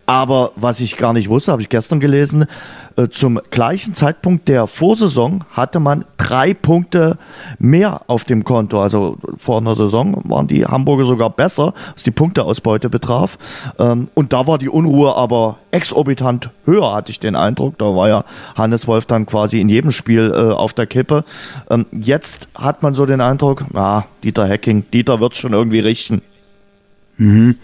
Aber was ich gar nicht wusste, habe ich gestern gelesen, äh, zum gleichen Zeitpunkt der Vorsaison hatte man drei Punkte mehr auf dem Konto. Also vor einer Saison waren die Hamburger sogar besser, was die Punkteausbeute betraf. Ähm, und da war die Unruhe aber exorbitant höher, hatte ich den Eindruck. Da war ja Hannes Wolf dann quasi in jedem Spiel äh, auf der Kippe. Ähm, jetzt hat man so den Eindruck, ah, Dieter Hacking, Dieter wird es schon irgendwie richten. Mhm.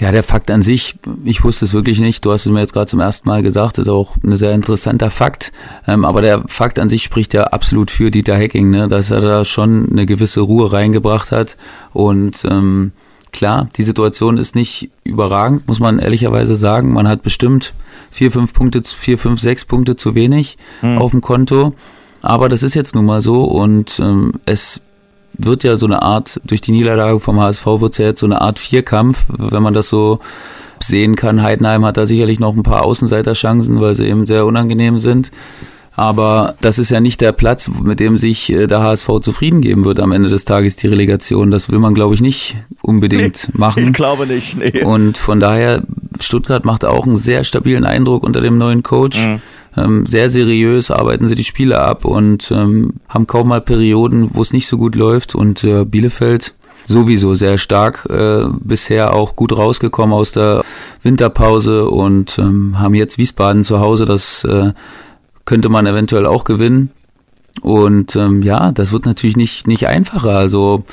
Ja, der Fakt an sich, ich wusste es wirklich nicht. Du hast es mir jetzt gerade zum ersten Mal gesagt, ist auch ein sehr interessanter Fakt. Ähm, aber der Fakt an sich spricht ja absolut für Dieter Hecking, ne? dass er da schon eine gewisse Ruhe reingebracht hat. Und ähm, klar, die Situation ist nicht überragend, muss man ehrlicherweise sagen. Man hat bestimmt vier, fünf Punkte, vier, fünf, sechs Punkte zu wenig mhm. auf dem Konto. Aber das ist jetzt nun mal so und ähm, es wird ja so eine Art, durch die Niederlage vom HSV wird es ja jetzt so eine Art Vierkampf, wenn man das so sehen kann. Heidenheim hat da sicherlich noch ein paar Außenseiterchancen, weil sie eben sehr unangenehm sind. Aber das ist ja nicht der Platz, mit dem sich äh, der HSV zufrieden geben wird am Ende des Tages, die Relegation. Das will man, glaube ich, nicht unbedingt nee, machen. Ich glaube nicht. Nee. Und von daher, Stuttgart macht auch einen sehr stabilen Eindruck unter dem neuen Coach. Mhm. Ähm, sehr seriös, arbeiten sie die Spiele ab und ähm, haben kaum mal Perioden, wo es nicht so gut läuft. Und äh, Bielefeld sowieso sehr stark, äh, bisher auch gut rausgekommen aus der Winterpause und ähm, haben jetzt Wiesbaden zu Hause, das äh, könnte man eventuell auch gewinnen. Und ähm, ja, das wird natürlich nicht, nicht einfacher. Also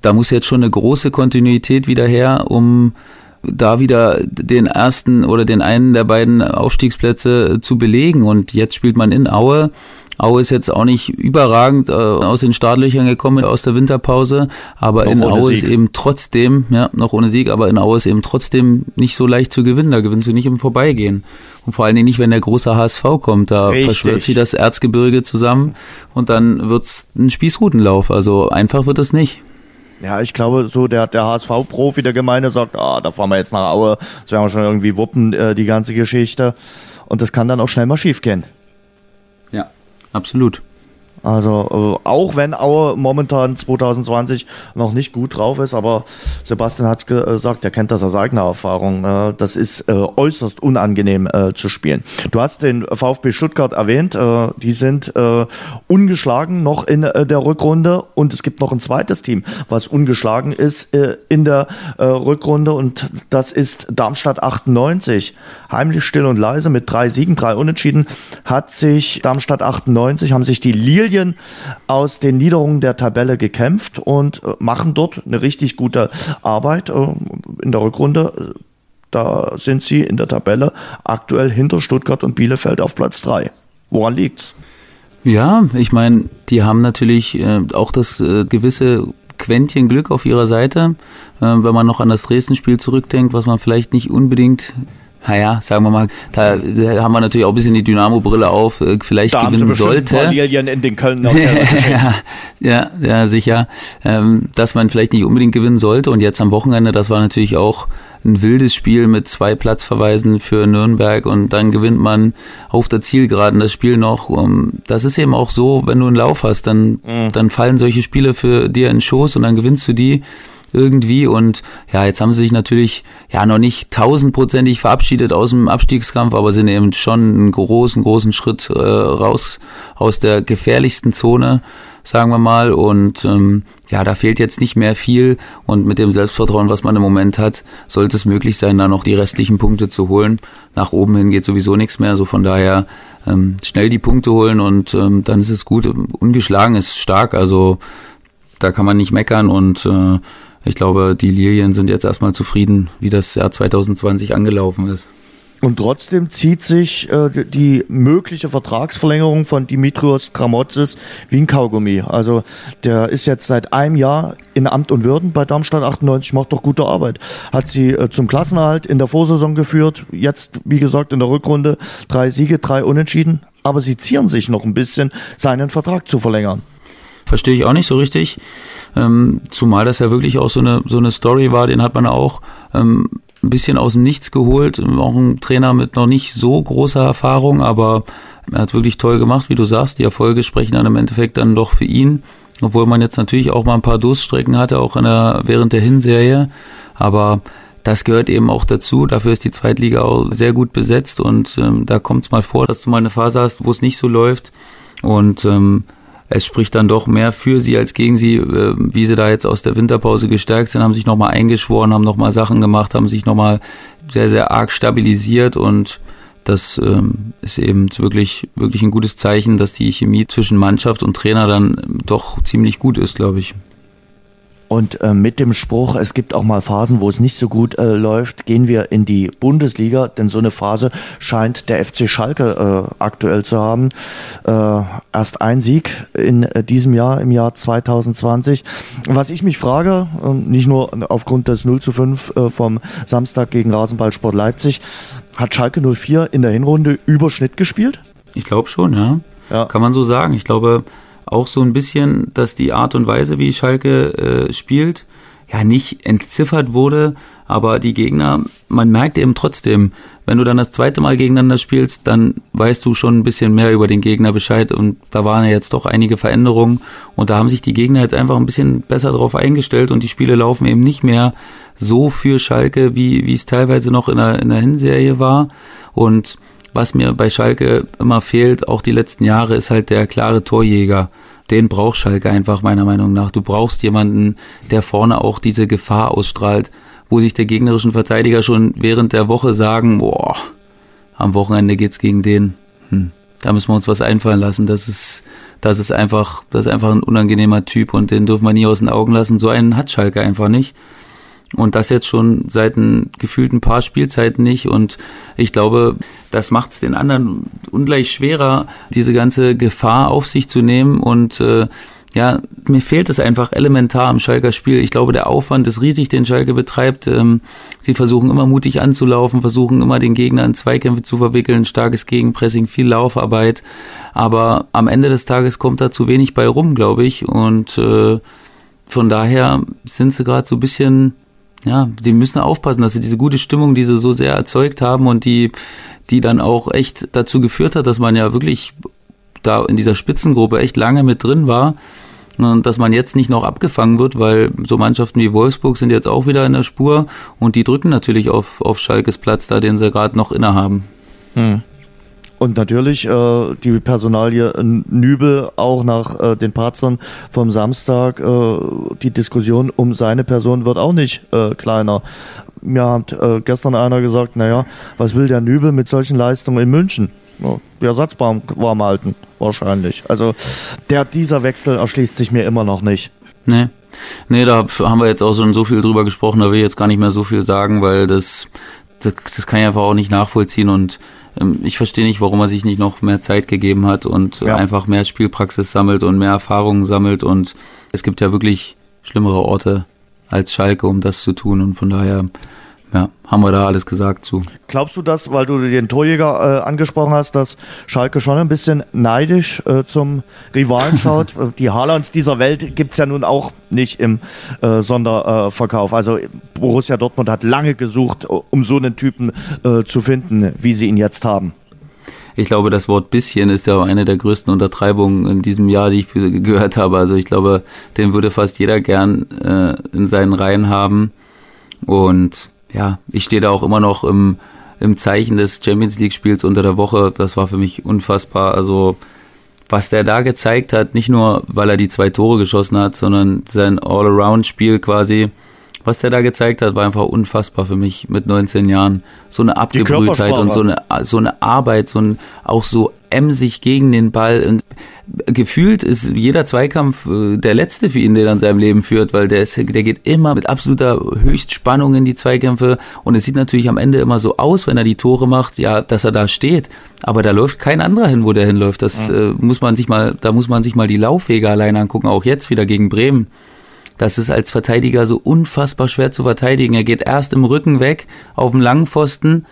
da muss jetzt schon eine große Kontinuität wieder her, um da wieder den ersten oder den einen der beiden Aufstiegsplätze zu belegen. Und jetzt spielt man in Aue. Aue ist jetzt auch nicht überragend äh, aus den Startlöchern gekommen aus der Winterpause, aber noch in Aue Sieg. ist eben trotzdem, ja, noch ohne Sieg, aber in Aue ist eben trotzdem nicht so leicht zu gewinnen. Da gewinnst du nicht im Vorbeigehen. Und vor allen Dingen nicht, wenn der große HSV kommt. Da Richtig. verschwört sich das Erzgebirge zusammen und dann wird's ein Spießrutenlauf. Also einfach wird es nicht. Ja, ich glaube, so der, der HSV-Profi der Gemeinde sagt, ah, da fahren wir jetzt nach Aue, das werden wir schon irgendwie wuppen, äh, die ganze Geschichte. Und das kann dann auch schnell mal schief gehen. Ja, absolut. Also äh, auch wenn Aue momentan 2020 noch nicht gut drauf ist, aber Sebastian hat es gesagt, er kennt das aus eigener Erfahrung. Äh, das ist äh, äußerst unangenehm äh, zu spielen. Du hast den VfB Stuttgart erwähnt, äh, die sind äh, ungeschlagen noch in der Rückrunde und es gibt noch ein zweites Team, was ungeschlagen ist in der Rückrunde und das ist Darmstadt 98. Heimlich still und leise mit drei Siegen, drei Unentschieden hat sich Darmstadt 98, haben sich die Lille Brasilien aus den Niederungen der Tabelle gekämpft und äh, machen dort eine richtig gute Arbeit äh, in der Rückrunde. Da sind sie in der Tabelle aktuell hinter Stuttgart und Bielefeld auf Platz 3. Woran liegt's? Ja, ich meine, die haben natürlich äh, auch das äh, gewisse Quäntchen Glück auf ihrer Seite. Äh, wenn man noch an das Dresden-Spiel zurückdenkt, was man vielleicht nicht unbedingt naja, sagen wir mal, da, da haben wir natürlich auch ein bisschen die Dynamo-Brille auf, äh, vielleicht da gewinnen haben sie sollte. Ein in den Köln ja, ja, ja, sicher, ähm, dass man vielleicht nicht unbedingt gewinnen sollte. Und jetzt am Wochenende, das war natürlich auch ein wildes Spiel mit zwei Platzverweisen für Nürnberg und dann gewinnt man auf der Zielgeraden das Spiel noch. Das ist eben auch so, wenn du einen Lauf hast, dann, mhm. dann fallen solche Spiele für dir in den Schoß und dann gewinnst du die irgendwie. Und ja, jetzt haben sie sich natürlich ja noch nicht tausendprozentig verabschiedet aus dem Abstiegskampf, aber sind eben schon einen großen, großen Schritt äh, raus aus der gefährlichsten Zone, sagen wir mal. Und ähm, ja, da fehlt jetzt nicht mehr viel. Und mit dem Selbstvertrauen, was man im Moment hat, sollte es möglich sein, da noch die restlichen Punkte zu holen. Nach oben hin geht sowieso nichts mehr, so von daher ähm, schnell die Punkte holen und ähm, dann ist es gut. Ungeschlagen ist stark, also da kann man nicht meckern. Und äh, ich glaube, die Lilien sind jetzt erstmal zufrieden, wie das Jahr 2020 angelaufen ist. Und trotzdem zieht sich äh, die mögliche Vertragsverlängerung von Dimitrios Kramotzes wie ein Kaugummi. Also der ist jetzt seit einem Jahr in Amt und Würden bei Darmstadt 98, macht doch gute Arbeit. Hat sie äh, zum Klassenerhalt in der Vorsaison geführt, jetzt wie gesagt in der Rückrunde drei Siege, drei Unentschieden. Aber sie zieren sich noch ein bisschen, seinen Vertrag zu verlängern. Verstehe ich auch nicht so richtig. Ähm, zumal das ja wirklich auch so eine, so eine Story war, den hat man auch ähm, ein bisschen aus dem Nichts geholt. Auch ein Trainer mit noch nicht so großer Erfahrung, aber er hat wirklich toll gemacht, wie du sagst. Die Erfolge sprechen dann im Endeffekt dann doch für ihn. Obwohl man jetzt natürlich auch mal ein paar Durststrecken hatte, auch in der, während der Hinserie. Aber das gehört eben auch dazu. Dafür ist die Zweitliga auch sehr gut besetzt und ähm, da kommt es mal vor, dass du mal eine Phase hast, wo es nicht so läuft. Und ähm, es spricht dann doch mehr für sie als gegen sie, äh, wie sie da jetzt aus der Winterpause gestärkt sind, haben sich nochmal eingeschworen, haben nochmal Sachen gemacht, haben sich nochmal sehr, sehr arg stabilisiert und das ähm, ist eben wirklich, wirklich ein gutes Zeichen, dass die Chemie zwischen Mannschaft und Trainer dann doch ziemlich gut ist, glaube ich. Und äh, mit dem Spruch, es gibt auch mal Phasen, wo es nicht so gut äh, läuft, gehen wir in die Bundesliga, denn so eine Phase scheint der FC Schalke äh, aktuell zu haben. Äh, erst ein Sieg in äh, diesem Jahr, im Jahr 2020. Was ich mich frage, äh, nicht nur aufgrund des 0 zu 5 äh, vom Samstag gegen Rasenballsport Leipzig, hat Schalke 04 in der Hinrunde Überschnitt gespielt? Ich glaube schon, ja. ja. Kann man so sagen. Ich glaube, auch so ein bisschen, dass die Art und Weise, wie Schalke äh, spielt, ja nicht entziffert wurde, aber die Gegner, man merkt eben trotzdem, wenn du dann das zweite Mal gegeneinander spielst, dann weißt du schon ein bisschen mehr über den Gegner Bescheid und da waren ja jetzt doch einige Veränderungen und da haben sich die Gegner jetzt einfach ein bisschen besser drauf eingestellt und die Spiele laufen eben nicht mehr so für Schalke, wie, wie es teilweise noch in der, in der Hinserie war und was mir bei Schalke immer fehlt, auch die letzten Jahre, ist halt der klare Torjäger. Den braucht Schalke einfach meiner Meinung nach. Du brauchst jemanden, der vorne auch diese Gefahr ausstrahlt, wo sich der gegnerischen Verteidiger schon während der Woche sagen, boah, am Wochenende geht's gegen den. Hm, da müssen wir uns was einfallen lassen. Das ist, das ist einfach, das ist einfach ein unangenehmer Typ und den dürfen wir nie aus den Augen lassen. So einen hat Schalke einfach nicht. Und das jetzt schon seit ein gefühlten paar Spielzeiten nicht. Und ich glaube, das macht es den anderen ungleich schwerer, diese ganze Gefahr auf sich zu nehmen. Und äh, ja, mir fehlt es einfach elementar im Schalker Spiel. Ich glaube, der Aufwand ist riesig, den Schalke betreibt. Ähm, sie versuchen immer mutig anzulaufen, versuchen immer den Gegner in Zweikämpfe zu verwickeln, starkes Gegenpressing, viel Laufarbeit. Aber am Ende des Tages kommt da zu wenig bei rum, glaube ich. Und äh, von daher sind sie gerade so ein bisschen ja, die müssen aufpassen, dass sie diese gute Stimmung, die sie so sehr erzeugt haben und die, die dann auch echt dazu geführt hat, dass man ja wirklich da in dieser Spitzengruppe echt lange mit drin war und dass man jetzt nicht noch abgefangen wird, weil so Mannschaften wie Wolfsburg sind jetzt auch wieder in der Spur und die drücken natürlich auf, auf Schalkes Platz da, den sie gerade noch innehaben. Hm. Und natürlich äh, die Personalie Nübel auch nach äh, den Parzern vom Samstag. Äh, die Diskussion um seine Person wird auch nicht äh, kleiner. Mir hat äh, gestern einer gesagt, naja, was will der Nübel mit solchen Leistungen in München? Ja, die Ersatzbaum warm halten, wahrscheinlich. Also der, dieser Wechsel erschließt sich mir immer noch nicht. Nee. Nee, da haben wir jetzt auch schon so viel drüber gesprochen, da will ich jetzt gar nicht mehr so viel sagen, weil das, das, das kann ich einfach auch nicht nachvollziehen und ich verstehe nicht, warum er sich nicht noch mehr Zeit gegeben hat und ja. einfach mehr Spielpraxis sammelt und mehr Erfahrungen sammelt. Und es gibt ja wirklich schlimmere Orte als Schalke, um das zu tun. Und von daher ja, haben wir da alles gesagt zu. Glaubst du das, weil du den Torjäger äh, angesprochen hast, dass Schalke schon ein bisschen neidisch äh, zum Rivalen schaut? Die Haalands dieser Welt gibt es ja nun auch nicht im äh, Sonderverkauf. also Borussia Dortmund hat lange gesucht, um so einen Typen äh, zu finden, wie sie ihn jetzt haben. Ich glaube, das Wort bisschen ist ja eine der größten Untertreibungen in diesem Jahr, die ich gehört habe. Also ich glaube, den würde fast jeder gern äh, in seinen Reihen haben. Und ja, ich stehe da auch immer noch im, im Zeichen des Champions League Spiels unter der Woche. Das war für mich unfassbar. Also, was der da gezeigt hat, nicht nur, weil er die zwei Tore geschossen hat, sondern sein All-Around-Spiel quasi, was der da gezeigt hat, war einfach unfassbar für mich mit 19 Jahren. So eine Abgebrühtheit und so eine, so eine Arbeit, so ein, auch so emsig gegen den Ball. Und gefühlt ist jeder Zweikampf äh, der letzte für ihn, der er in seinem Leben führt, weil der, ist, der geht immer mit absoluter Höchstspannung in die Zweikämpfe und es sieht natürlich am Ende immer so aus, wenn er die Tore macht, ja, dass er da steht, aber da läuft kein anderer hin, wo der hinläuft. Das ja. äh, muss man sich mal, da muss man sich mal die Laufwege alleine angucken, auch jetzt wieder gegen Bremen. Das ist als Verteidiger so unfassbar schwer zu verteidigen. Er geht erst im Rücken weg auf dem langen Pfosten,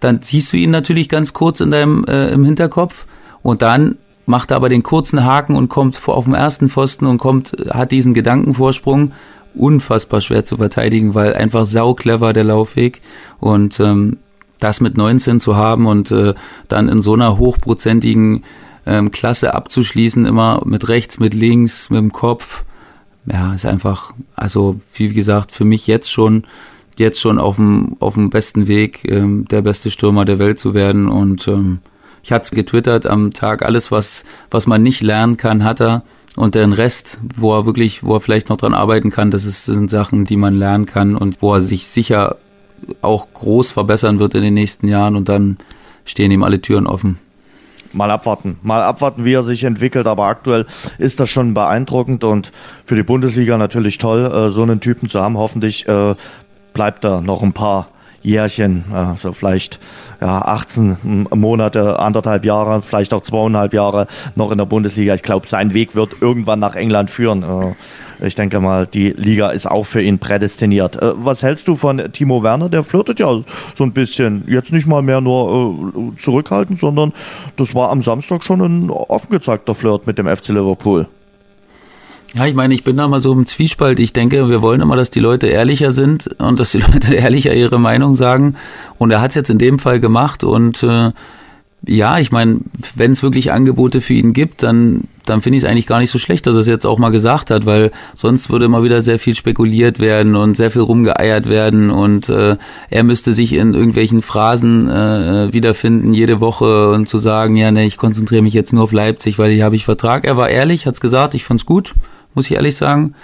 dann siehst du ihn natürlich ganz kurz in deinem äh, im Hinterkopf und dann macht aber den kurzen Haken und kommt vor auf dem ersten Pfosten und kommt, hat diesen Gedankenvorsprung. Unfassbar schwer zu verteidigen, weil einfach sau clever der Laufweg und ähm, das mit 19 zu haben und äh, dann in so einer hochprozentigen ähm, Klasse abzuschließen, immer mit rechts, mit links, mit dem Kopf, ja, ist einfach, also wie gesagt, für mich jetzt schon, jetzt schon auf dem, auf dem besten Weg, ähm, der beste Stürmer der Welt zu werden und ähm, ich hatte es getwittert am Tag, alles, was, was man nicht lernen kann, hat er. Und den Rest, wo er wirklich, wo er vielleicht noch dran arbeiten kann, das, ist, das sind Sachen, die man lernen kann und wo er sich sicher auch groß verbessern wird in den nächsten Jahren und dann stehen ihm alle Türen offen. Mal abwarten, mal abwarten, wie er sich entwickelt, aber aktuell ist das schon beeindruckend und für die Bundesliga natürlich toll, äh, so einen Typen zu haben. Hoffentlich äh, bleibt er noch ein paar Jährchen, also vielleicht ja, 18 Monate, anderthalb Jahre, vielleicht auch zweieinhalb Jahre noch in der Bundesliga. Ich glaube, sein Weg wird irgendwann nach England führen. Äh, ich denke mal, die Liga ist auch für ihn prädestiniert. Äh, was hältst du von Timo Werner? Der flirtet ja so ein bisschen. Jetzt nicht mal mehr nur äh, zurückhaltend, sondern das war am Samstag schon ein offen gezeigter Flirt mit dem FC Liverpool. Ja, ich meine, ich bin da mal so im Zwiespalt. Ich denke, wir wollen immer, dass die Leute ehrlicher sind und dass die Leute ehrlicher ihre Meinung sagen. Und er hat es jetzt in dem Fall gemacht. Und äh, ja, ich meine, wenn es wirklich Angebote für ihn gibt, dann dann finde ich es eigentlich gar nicht so schlecht, dass er es jetzt auch mal gesagt hat, weil sonst würde immer wieder sehr viel spekuliert werden und sehr viel rumgeeiert werden und äh, er müsste sich in irgendwelchen Phrasen äh, wiederfinden jede Woche und zu sagen, ja, ne, ich konzentriere mich jetzt nur auf Leipzig, weil hier habe ich Vertrag. Er war ehrlich, hat's gesagt, ich fand's gut, muss ich ehrlich sagen,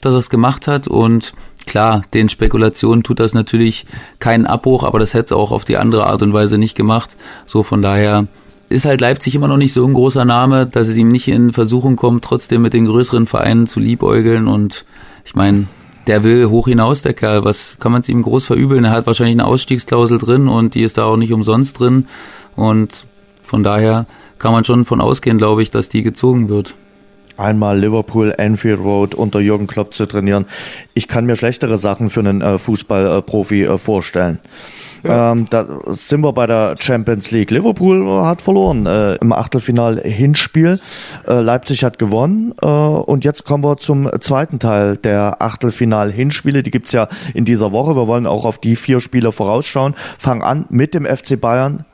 dass er es gemacht hat und Klar, den Spekulationen tut das natürlich keinen Abbruch, aber das hätte es auch auf die andere Art und Weise nicht gemacht. So von daher ist halt Leipzig immer noch nicht so ein großer Name, dass es ihm nicht in Versuchung kommt, trotzdem mit den größeren Vereinen zu liebäugeln. Und ich meine, der will hoch hinaus, der Kerl. Was kann man es ihm groß verübeln? Er hat wahrscheinlich eine Ausstiegsklausel drin und die ist da auch nicht umsonst drin. Und von daher kann man schon von ausgehen, glaube ich, dass die gezogen wird einmal Liverpool, Anfield Road unter Jürgen Klopp zu trainieren. Ich kann mir schlechtere Sachen für einen äh, Fußballprofi äh, vorstellen. Ja. Ähm, da sind wir bei der Champions League. Liverpool hat verloren äh, im Achtelfinal Hinspiel. Äh, Leipzig hat gewonnen. Äh, und jetzt kommen wir zum zweiten Teil der Achtelfinal Hinspiele. Die gibt's ja in dieser Woche. Wir wollen auch auf die vier Spiele vorausschauen. Fangen an mit dem FC Bayern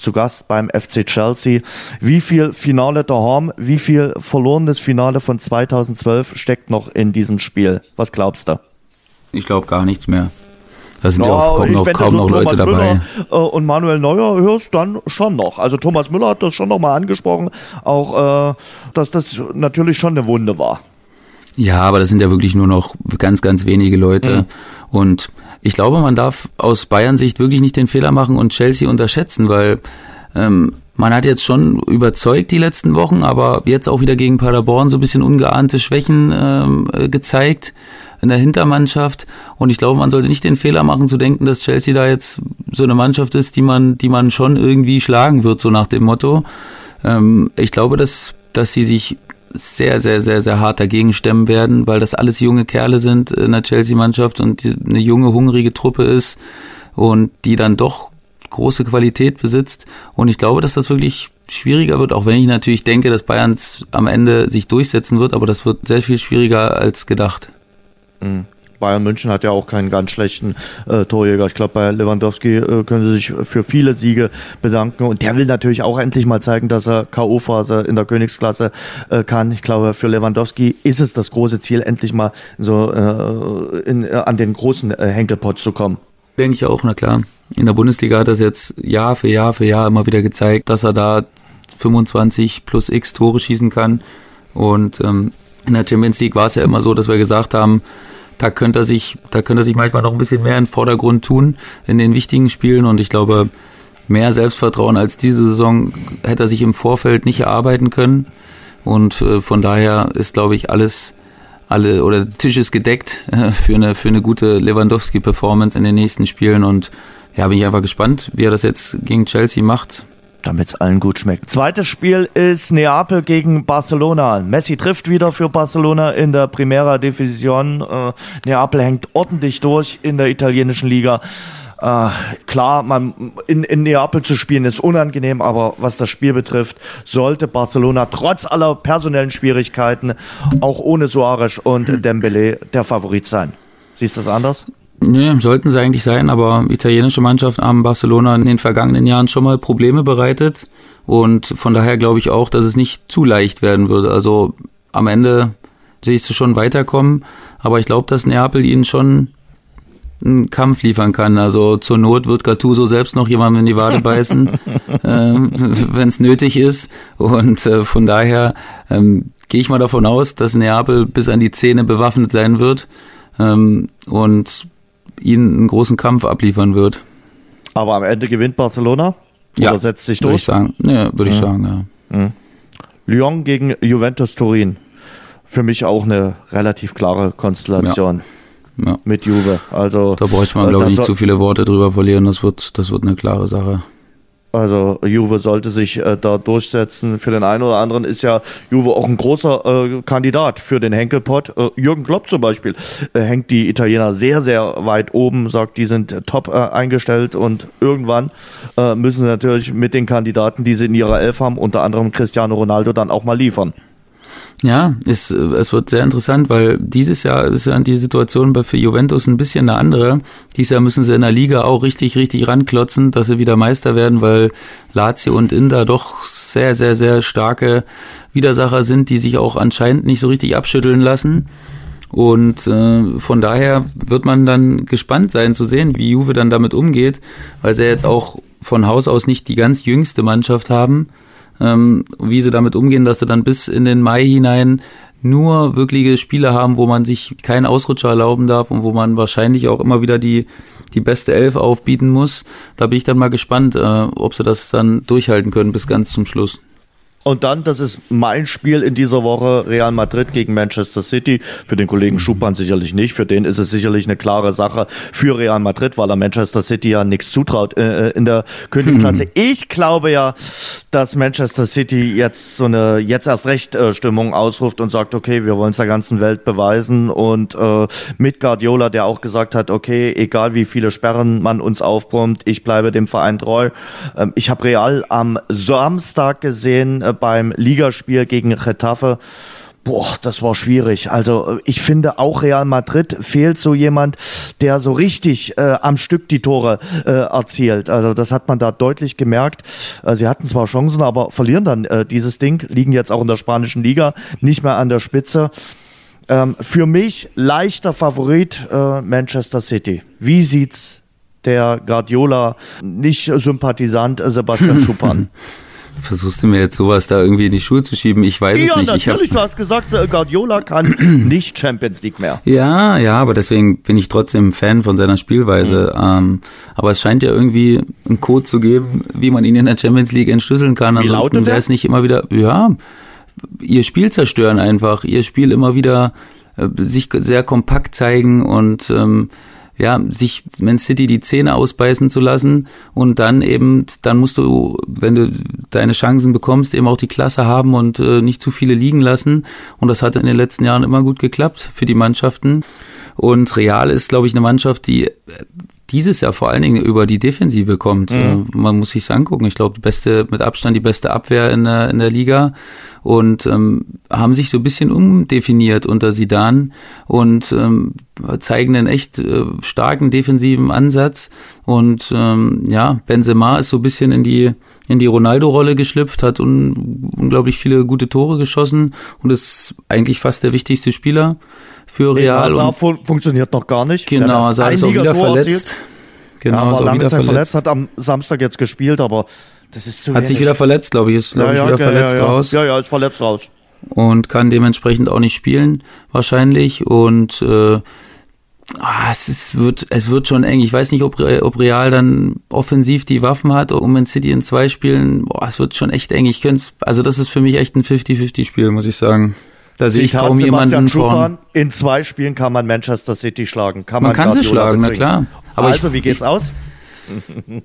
zu Gast beim FC Chelsea. Wie viel Finale daheim, wie viel verlorenes Finale von 2012 steckt noch in diesem Spiel? Was glaubst du? Ich glaube gar nichts mehr. Da sind ja, auch kaum noch, kaum noch Leute dabei. Müller, äh, und Manuel Neuer hörst dann schon noch. Also Thomas Müller hat das schon noch mal angesprochen, auch äh, dass das natürlich schon eine Wunde war. Ja, aber das sind ja wirklich nur noch ganz, ganz wenige Leute. Mhm. Und ich glaube, man darf aus Bayern Sicht wirklich nicht den Fehler machen und Chelsea unterschätzen, weil ähm, man hat jetzt schon überzeugt die letzten Wochen, aber jetzt auch wieder gegen Paderborn so ein bisschen ungeahnte Schwächen ähm, äh, gezeigt in der Hintermannschaft. Und ich glaube, man sollte nicht den Fehler machen zu denken, dass Chelsea da jetzt so eine Mannschaft ist, die man, die man schon irgendwie schlagen wird, so nach dem Motto. Ähm, ich glaube, dass, dass sie sich sehr, sehr, sehr, sehr hart dagegen stemmen werden, weil das alles junge Kerle sind in der Chelsea-Mannschaft und eine junge, hungrige Truppe ist und die dann doch große Qualität besitzt. Und ich glaube, dass das wirklich schwieriger wird, auch wenn ich natürlich denke, dass Bayerns am Ende sich durchsetzen wird, aber das wird sehr viel schwieriger als gedacht. Mhm. Bayern München hat ja auch keinen ganz schlechten äh, Torjäger. Ich glaube, bei Lewandowski äh, können sie sich für viele Siege bedanken. Und der will natürlich auch endlich mal zeigen, dass er K.O.-Phase in der Königsklasse äh, kann. Ich glaube, für Lewandowski ist es das große Ziel, endlich mal so äh, in, äh, an den großen äh, Henkelpot zu kommen. Denke ich auch, na klar. In der Bundesliga hat er jetzt Jahr für Jahr für Jahr immer wieder gezeigt, dass er da 25 plus X Tore schießen kann. Und ähm, in der Champions League war es ja immer so, dass wir gesagt haben, da könnte er sich, da könnte er sich manchmal noch ein bisschen mehr in den Vordergrund tun in den wichtigen Spielen. Und ich glaube, mehr Selbstvertrauen als diese Saison hätte er sich im Vorfeld nicht erarbeiten können. Und äh, von daher ist, glaube ich, alles alle oder der Tisch ist gedeckt äh, für eine für eine gute Lewandowski-Performance in den nächsten Spielen. Und ja, bin ich einfach gespannt, wie er das jetzt gegen Chelsea macht damit es allen gut schmeckt. Zweites Spiel ist Neapel gegen Barcelona. Messi trifft wieder für Barcelona in der Primera Division. Äh, Neapel hängt ordentlich durch in der italienischen Liga. Äh, klar, man in, in Neapel zu spielen ist unangenehm, aber was das Spiel betrifft, sollte Barcelona trotz aller personellen Schwierigkeiten auch ohne Suarez und Dembele der Favorit sein. Siehst du das anders? Nee, sollten sie eigentlich sein, aber italienische Mannschaften haben Barcelona in den vergangenen Jahren schon mal Probleme bereitet und von daher glaube ich auch, dass es nicht zu leicht werden würde. Also am Ende sehe ich sie schon weiterkommen, aber ich glaube, dass Neapel ihnen schon einen Kampf liefern kann. Also zur Not wird Gattuso selbst noch jemandem in die Wade beißen, äh, wenn es nötig ist. Und äh, von daher ähm, gehe ich mal davon aus, dass Neapel bis an die Zähne bewaffnet sein wird. Ähm, und ihnen einen großen Kampf abliefern wird. Aber am Ende gewinnt Barcelona? Oder ja, setzt sich durch? Würde ich sagen, ja, würde ich mhm. sagen, ja. Mhm. Lyon gegen Juventus Turin. Für mich auch eine relativ klare Konstellation. Ja. Ja. Mit Juve. Also, da bräuchte man, glaube ich, nicht zu viele Worte drüber verlieren. Das wird, das wird eine klare Sache. Also Juve sollte sich äh, da durchsetzen. Für den einen oder anderen ist ja Juve auch ein großer äh, Kandidat für den Henkelpott. Äh, Jürgen Klopp zum Beispiel äh, hängt die Italiener sehr, sehr weit oben, sagt, die sind äh, top äh, eingestellt und irgendwann müssen sie natürlich mit den Kandidaten, die sie in ihrer Elf haben, unter anderem Cristiano Ronaldo, dann auch mal liefern. Ja, es, es wird sehr interessant, weil dieses Jahr ist ja die Situation für Juventus ein bisschen eine andere. Dieses Jahr müssen sie in der Liga auch richtig, richtig ranklotzen, dass sie wieder Meister werden, weil Lazio und Inter doch sehr, sehr, sehr starke Widersacher sind, die sich auch anscheinend nicht so richtig abschütteln lassen. Und äh, von daher wird man dann gespannt sein zu sehen, wie Juve dann damit umgeht, weil sie jetzt auch von Haus aus nicht die ganz jüngste Mannschaft haben ähm, wie sie damit umgehen, dass sie dann bis in den Mai hinein nur wirkliche Spiele haben, wo man sich keinen Ausrutscher erlauben darf und wo man wahrscheinlich auch immer wieder die, die beste Elf aufbieten muss. Da bin ich dann mal gespannt, äh, ob sie das dann durchhalten können bis ganz zum Schluss. Und dann, das ist mein Spiel in dieser Woche, Real Madrid gegen Manchester City. Für den Kollegen mhm. Schupan sicherlich nicht. Für den ist es sicherlich eine klare Sache für Real Madrid, weil er Manchester City ja nichts zutraut äh, äh in der Königsklasse. Hm. Ich glaube ja, dass Manchester City jetzt so eine jetzt erst recht äh, Stimmung ausruft und sagt, okay, wir wollen es der ganzen Welt beweisen. Und äh, mit Guardiola, der auch gesagt hat, okay, egal wie viele Sperren man uns aufbrummt, ich bleibe dem Verein treu. Ähm, ich habe Real am Samstag gesehen, äh, beim Ligaspiel gegen Getafe. Boah, das war schwierig. Also ich finde auch Real Madrid fehlt so jemand, der so richtig äh, am Stück die Tore äh, erzielt. Also das hat man da deutlich gemerkt. Äh, sie hatten zwar Chancen, aber verlieren dann äh, dieses Ding, liegen jetzt auch in der spanischen Liga, nicht mehr an der Spitze. Ähm, für mich leichter Favorit äh, Manchester City. Wie sieht's der Guardiola nicht Sympathisant Sebastian Schuppan? Versuchst du mir jetzt sowas da irgendwie in die Schuhe zu schieben? Ich weiß ja, es nicht. Ja, natürlich. Hab... Du hast gesagt, Guardiola kann nicht Champions League mehr. Ja, ja, aber deswegen bin ich trotzdem Fan von seiner Spielweise. Mhm. Ähm, aber es scheint ja irgendwie einen Code zu geben, wie man ihn in der Champions League entschlüsseln kann. Wie Ansonsten wäre es nicht immer wieder, ja, ihr Spiel zerstören einfach, ihr Spiel immer wieder äh, sich sehr kompakt zeigen und ähm, ja, sich Man City die Zähne ausbeißen zu lassen und dann eben, dann musst du, wenn du deine Chancen bekommst, eben auch die Klasse haben und äh, nicht zu viele liegen lassen. Und das hat in den letzten Jahren immer gut geklappt für die Mannschaften. Und Real ist, glaube ich, eine Mannschaft, die dieses Jahr vor allen Dingen über die Defensive kommt. Mhm. Äh, man muss sich's angucken. Ich glaube, beste, mit Abstand die beste Abwehr in der, in der Liga und ähm, haben sich so ein bisschen umdefiniert unter Sidan und ähm, zeigen einen echt äh, starken defensiven Ansatz und ähm, ja, Benzema ist so ein bisschen in die in die Ronaldo-Rolle geschlüpft, hat un unglaublich viele gute Tore geschossen und ist eigentlich fast der wichtigste Spieler für Real. Nee, fun funktioniert noch gar nicht. Genau, Hazard ist auch wieder verletzt. Genau, ja, ist auch wieder verletzt. verletzt. Hat am Samstag jetzt gespielt, aber das ist zu Hat wenig. sich wieder verletzt, glaube ich, ist glaube ja, ich wieder ja, verletzt raus. Ja, ja, ist verletzt raus. Und kann dementsprechend auch nicht spielen, wahrscheinlich. Und äh, ah, es ist, wird, es wird schon eng. Ich weiß nicht, ob, ob Real dann offensiv die Waffen hat, um in City in zwei Spielen. Boah, es wird schon echt eng. Ich könnte also das ist für mich echt ein 50-50-Spiel, muss ich sagen. Da sehe ich kaum jemanden vorn. In zwei Spielen kann man Manchester City schlagen. Kann man, man kann sie schlagen, bezwingen. na klar. Aber also, ich, wie geht's ich, aus?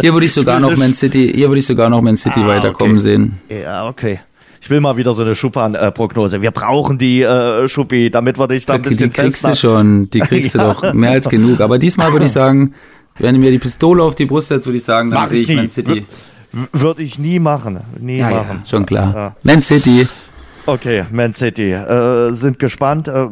Hier würde ich sogar noch Man City, hier würde ich sogar noch Man City ah, weiterkommen okay. sehen. Ja, okay. Ich will mal wieder so eine Schuppan-Prognose. Wir brauchen die äh, Schuppi, damit wir dich da ein bisschen Die kriegst du schon, die kriegst ja. du doch mehr als genug. Aber diesmal würde ich sagen, wenn du mir die Pistole auf die Brust setzt, würde ich sagen, dann sehe ich, ich Man City. Würde ich nie machen. Nie ja, machen. Ja, schon klar. Ja. Man City. Okay, Man City. Äh, sind gespannt. Äh,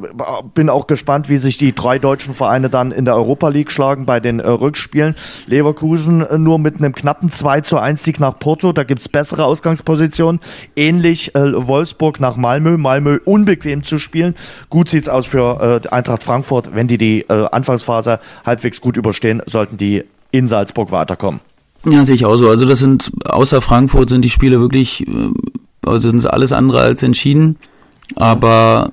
bin auch gespannt, wie sich die drei deutschen Vereine dann in der Europa League schlagen bei den äh, Rückspielen. Leverkusen äh, nur mit einem knappen 2 zu 1 Sieg nach Porto. Da gibt's bessere Ausgangspositionen. Ähnlich äh, Wolfsburg nach Malmö. Malmö unbequem zu spielen. Gut sieht's aus für äh, Eintracht Frankfurt. Wenn die die Anfangsphase halbwegs gut überstehen, sollten die in Salzburg weiterkommen. Ja, sehe ich auch so. Also das sind, außer Frankfurt sind die Spiele wirklich also sind sie alles andere als entschieden, aber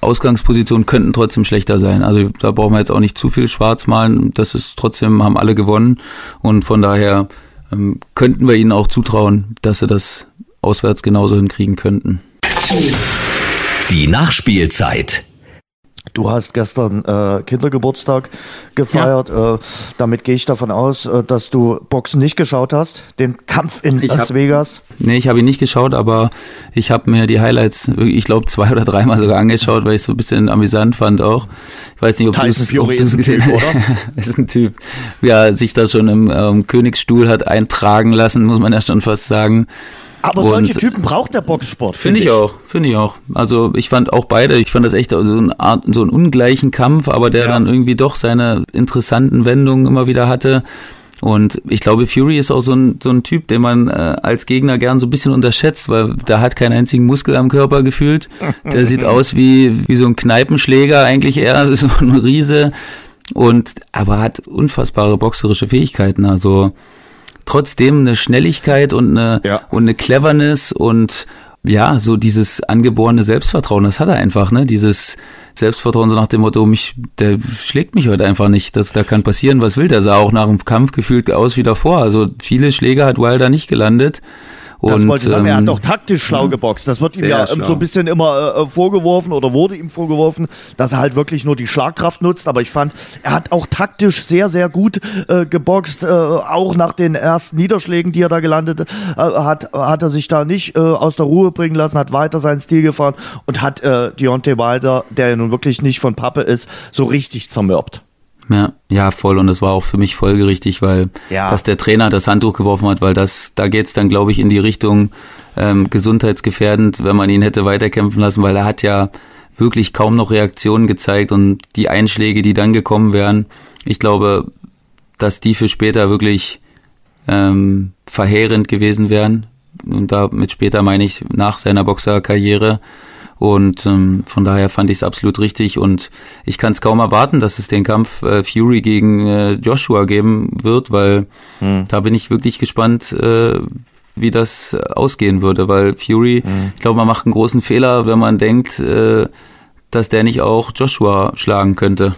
Ausgangspositionen könnten trotzdem schlechter sein. Also da brauchen wir jetzt auch nicht zu viel schwarz malen. Das ist trotzdem, haben alle gewonnen und von daher ähm, könnten wir ihnen auch zutrauen, dass sie das auswärts genauso hinkriegen könnten. Die Nachspielzeit. Du hast gestern äh, Kindergeburtstag gefeiert. Ja. Äh, damit gehe ich davon aus, äh, dass du Boxen nicht geschaut hast, den Kampf in ich Las hab, Vegas. Nee, ich habe ihn nicht geschaut, aber ich habe mir die Highlights, ich glaube, zwei oder dreimal sogar angeschaut, weil ich so ein bisschen amüsant fand auch. Ich weiß nicht, ob du es gesehen hast. das ist ein Typ, ja, sich da schon im ähm, Königsstuhl hat eintragen lassen, muss man ja schon fast sagen. Aber solche Typen braucht der Boxsport. Finde find ich auch, finde ich auch. Also ich fand auch beide, ich fand das echt so, ein Art, so einen ungleichen Kampf, aber der ja. dann irgendwie doch seine interessanten Wendungen immer wieder hatte. Und ich glaube, Fury ist auch so ein, so ein Typ, den man äh, als Gegner gern so ein bisschen unterschätzt, weil der hat keinen einzigen Muskel am Körper gefühlt. Der sieht aus wie, wie so ein Kneipenschläger eigentlich eher, so ein Riese. Und aber hat unfassbare boxerische Fähigkeiten. Also trotzdem eine Schnelligkeit und eine, ja. und eine Cleverness und ja, so dieses angeborene Selbstvertrauen, das hat er einfach, ne? Dieses Selbstvertrauen so nach dem Motto, mich, der schlägt mich heute einfach nicht, das, da kann passieren, was will der, sah auch nach dem Kampf gefühlt aus wie davor. Also viele Schläge hat Wilder nicht gelandet das wollte ich sagen, er hat ähm, doch taktisch schlau geboxt. Das wird ihm ja schlau. so ein bisschen immer äh, vorgeworfen oder wurde ihm vorgeworfen, dass er halt wirklich nur die Schlagkraft nutzt. Aber ich fand, er hat auch taktisch sehr, sehr gut äh, geboxt. Äh, auch nach den ersten Niederschlägen, die er da gelandet äh, hat, hat er sich da nicht äh, aus der Ruhe bringen lassen, hat weiter seinen Stil gefahren und hat äh, Deontay Wilder, der ja nun wirklich nicht von Pappe ist, so richtig zermürbt. Ja, ja, voll. Und das war auch für mich folgerichtig, weil ja. dass der Trainer das Handtuch geworfen hat, weil das, da geht's dann, glaube ich, in die Richtung ähm, gesundheitsgefährdend, wenn man ihn hätte weiterkämpfen lassen, weil er hat ja wirklich kaum noch Reaktionen gezeigt und die Einschläge, die dann gekommen wären, ich glaube, dass die für später wirklich ähm, verheerend gewesen wären. Und damit später meine ich nach seiner Boxerkarriere. Und ähm, von daher fand ich es absolut richtig und ich kann es kaum erwarten, dass es den Kampf äh, Fury gegen äh, Joshua geben wird, weil hm. da bin ich wirklich gespannt, äh, wie das ausgehen würde, weil Fury, hm. ich glaube, man macht einen großen Fehler, wenn man denkt, äh, dass der nicht auch Joshua schlagen könnte.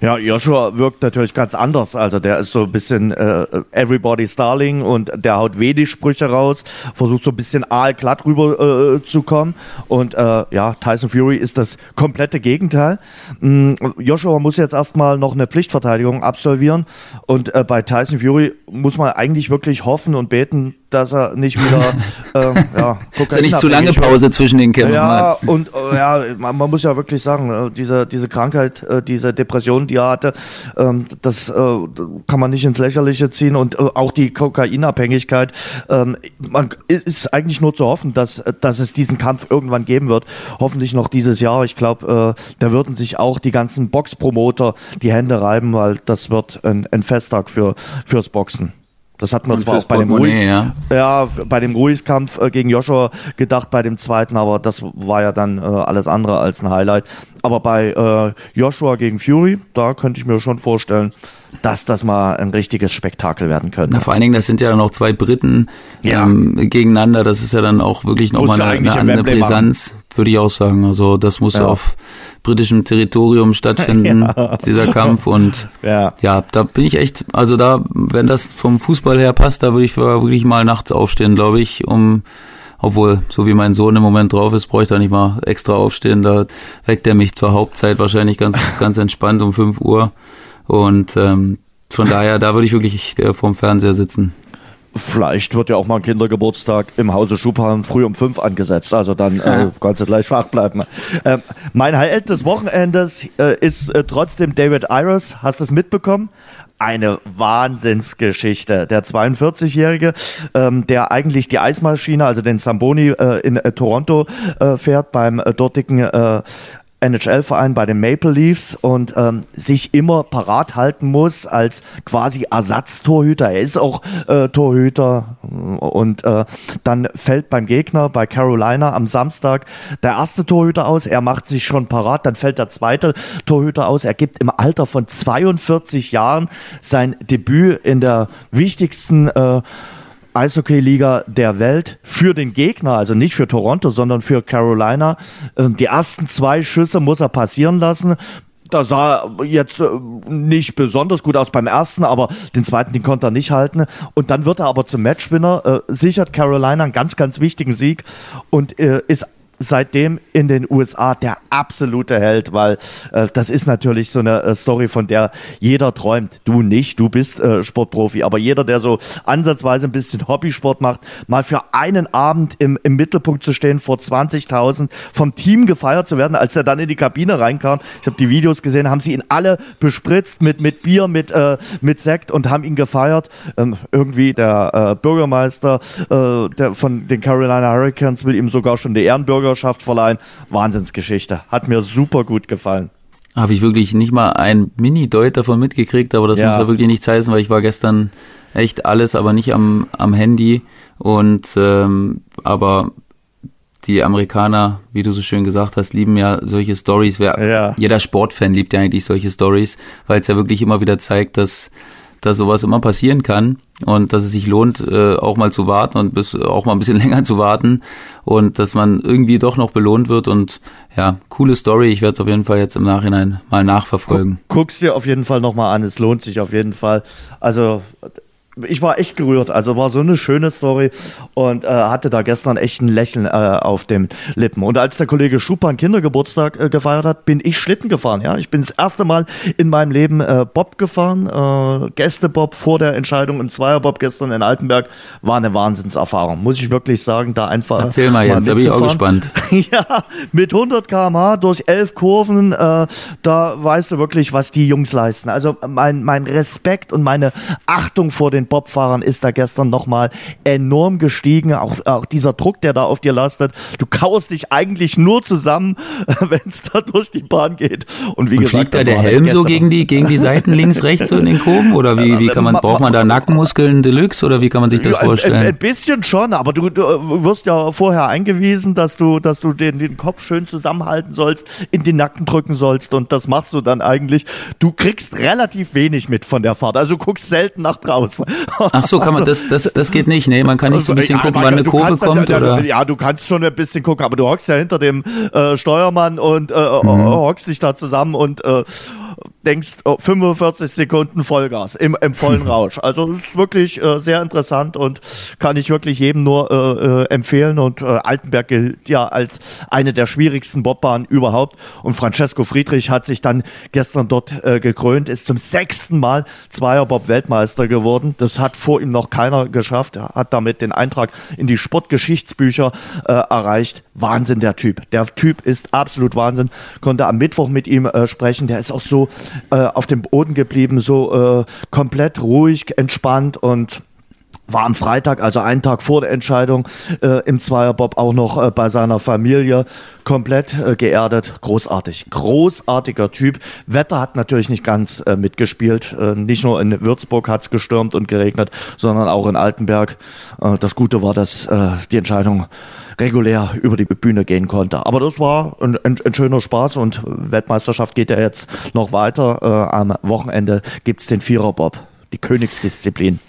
Ja, Joshua wirkt natürlich ganz anders. Also der ist so ein bisschen äh, Everybody's Darling und der haut wenig Sprüche raus, versucht so ein bisschen aalglatt rüber äh, zu kommen. Und äh, ja, Tyson Fury ist das komplette Gegenteil. Mm, Joshua muss jetzt erstmal noch eine Pflichtverteidigung absolvieren. Und äh, bei Tyson Fury muss man eigentlich wirklich hoffen und beten, dass er nicht wieder äh, ja, ist ja nicht zu lange Pause zwischen den Kämpfen ja und äh, ja man, man, muss ja wirklich sagen äh, diese diese Krankheit äh, diese Depression die er hatte ähm, das äh, kann man nicht ins Lächerliche ziehen. Und äh, auch die Kokainabhängigkeit ähm, man ist eigentlich nur zu hoffen dass dass es diesen Kampf irgendwann geben wird. Hoffentlich noch dieses Jahr. Ich glaube da würden sich auch die ganzen Boxpromoter die Hände reiben weil das wird ein, ein Festtag für fürs Boxen das hat man und zwar auch bei dem, Ruiz, ja. ja. bei dem Ruiz-Kampf äh, gegen Joshua gedacht, bei dem zweiten, aber das war ja dann äh, alles andere als ein Highlight. Aber bei äh, Joshua gegen Fury, da könnte ich mir schon vorstellen, dass das mal ein richtiges Spektakel werden könnte. Na, vor allen Dingen, das sind ja noch zwei Briten ja. ähm, gegeneinander. Das ist ja dann auch wirklich nochmal eine, eine andere Brisanz, würde ich auch sagen. Also das muss ja. auf britischem Territorium stattfinden, ja. dieser Kampf. Und ja. ja, da bin ich echt, also da, wenn das vom Fußball her passt, da würde ich wirklich mal nachts aufstehen, glaube ich, um obwohl, so wie mein Sohn im Moment drauf ist, bräuchte er nicht mal extra aufstehen. Da weckt er mich zur Hauptzeit wahrscheinlich ganz, ganz entspannt um 5 Uhr. Und ähm, von daher, da würde ich wirklich äh, vorm Fernseher sitzen. Vielleicht wird ja auch mal ein Kindergeburtstag im Hause Schubhahn früh um fünf angesetzt. Also dann äh, kannst du gleich wach bleiben. Äh, mein Highlight des Wochenendes äh, ist äh, trotzdem David Iris. Hast du es mitbekommen? eine Wahnsinnsgeschichte. Der 42-Jährige, ähm, der eigentlich die Eismaschine, also den Samboni äh, in äh, Toronto äh, fährt, beim äh, dortigen äh, NHL-Verein bei den Maple Leafs und ähm, sich immer parat halten muss als quasi Ersatztorhüter. Er ist auch äh, Torhüter und äh, dann fällt beim Gegner bei Carolina am Samstag der erste Torhüter aus. Er macht sich schon parat, dann fällt der zweite Torhüter aus. Er gibt im Alter von 42 Jahren sein Debüt in der wichtigsten äh, Eishockey-Liga der Welt für den Gegner, also nicht für Toronto, sondern für Carolina. Ähm, die ersten zwei Schüsse muss er passieren lassen. Da sah jetzt äh, nicht besonders gut aus beim ersten, aber den zweiten, den konnte er nicht halten. Und dann wird er aber zum Matchwinner, äh, sichert Carolina einen ganz, ganz wichtigen Sieg und äh, ist seitdem in den USA der absolute Held, weil äh, das ist natürlich so eine äh, Story, von der jeder träumt. Du nicht, du bist äh, Sportprofi, aber jeder, der so ansatzweise ein bisschen Hobbysport macht, mal für einen Abend im, im Mittelpunkt zu stehen, vor 20.000 vom Team gefeiert zu werden, als er dann in die Kabine reinkam. Ich habe die Videos gesehen, haben sie ihn alle bespritzt mit, mit Bier, mit, äh, mit Sekt und haben ihn gefeiert. Ähm, irgendwie der äh, Bürgermeister äh, der, von den Carolina Hurricanes will ihm sogar schon die Ehrenbürgerschaft verleihen. Wahnsinnsgeschichte. Hat mir super gut gefallen. Habe ich wirklich nicht mal ein Mini-Deut davon mitgekriegt, aber das ja. muss ja wirklich nichts heißen, weil ich war gestern echt alles, aber nicht am, am Handy. Und ähm, aber die Amerikaner, wie du so schön gesagt hast, lieben ja solche Stories. Ja. Jeder Sportfan liebt ja eigentlich solche Stories, weil es ja wirklich immer wieder zeigt, dass dass sowas immer passieren kann und dass es sich lohnt, äh, auch mal zu warten und bis auch mal ein bisschen länger zu warten und dass man irgendwie doch noch belohnt wird und ja, coole Story. Ich werde es auf jeden Fall jetzt im Nachhinein mal nachverfolgen. Guck, guck's dir auf jeden Fall nochmal an, es lohnt sich auf jeden Fall. Also ich war echt gerührt. Also war so eine schöne Story und äh, hatte da gestern echt ein Lächeln äh, auf den Lippen. Und als der Kollege Schupan Kindergeburtstag äh, gefeiert hat, bin ich Schlitten gefahren. Ja, ich bin das erste Mal in meinem Leben äh, Bob gefahren, äh, Gästebob vor der Entscheidung und Zweierbob gestern in Altenberg war eine Wahnsinnserfahrung. Muss ich wirklich sagen, da einfach. Erzähl mal jetzt, da bin ich auch gespannt. ja, mit 100 km/h durch elf Kurven, äh, da weißt du wirklich, was die Jungs leisten. Also mein mein Respekt und meine Achtung vor den Bobfahrern ist da gestern nochmal enorm gestiegen. Auch, auch dieser Druck, der da auf dir lastet. Du kaust dich eigentlich nur zusammen, wenn es da durch die Bahn geht. Und wie Und gesagt, fliegt da der Helm so gegen die, gegen die Seiten links, rechts so in den Kurven? Oder wie, wie kann man, braucht man da Nackenmuskeln Deluxe oder wie kann man sich das vorstellen? Ein, ein, bisschen schon, aber du, du wirst ja vorher eingewiesen, dass du, dass du den, den Kopf schön zusammenhalten sollst, in den Nacken drücken sollst und das machst du dann eigentlich. Du kriegst relativ wenig mit von der Fahrt, also guckst selten nach draußen. Ach so, kann man das, das, das geht nicht, nee, man kann nicht so ein bisschen ja, gucken, wann eine Kurve kommt dann, oder? Ja, du kannst schon ein bisschen gucken, aber du hockst ja hinter dem äh, Steuermann und äh, mhm. hockst dich da zusammen und äh, denkst, oh, 45 Sekunden Vollgas im, im vollen Rausch. Also es ist wirklich äh, sehr interessant und kann ich wirklich jedem nur äh, äh, empfehlen. Und äh, Altenberg gilt ja als eine der schwierigsten Bobbahnen überhaupt. Und Francesco Friedrich hat sich dann gestern dort äh, gekrönt, ist zum sechsten Mal Zweierbob-Weltmeister geworden. Das hat vor ihm noch keiner geschafft. Er hat damit den Eintrag in die Sportgeschichtsbücher äh, erreicht. Wahnsinn, der Typ. Der Typ ist absolut Wahnsinn. Konnte am Mittwoch mit ihm äh, sprechen. Der ist auch so äh, auf dem Boden geblieben, so äh, komplett ruhig, entspannt und war am Freitag, also einen Tag vor der Entscheidung, äh, im Zweierbob auch noch äh, bei seiner Familie komplett äh, geerdet. Großartig. Großartiger Typ. Wetter hat natürlich nicht ganz äh, mitgespielt. Äh, nicht nur in Würzburg hat's gestürmt und geregnet, sondern auch in Altenberg. Äh, das Gute war, dass die Entscheidung regulär über die Bühne gehen konnte. Aber das war ein, ein, ein schöner Spaß und Weltmeisterschaft geht ja jetzt noch weiter. Am Wochenende gibt's den Viererbob, die Königsdisziplin.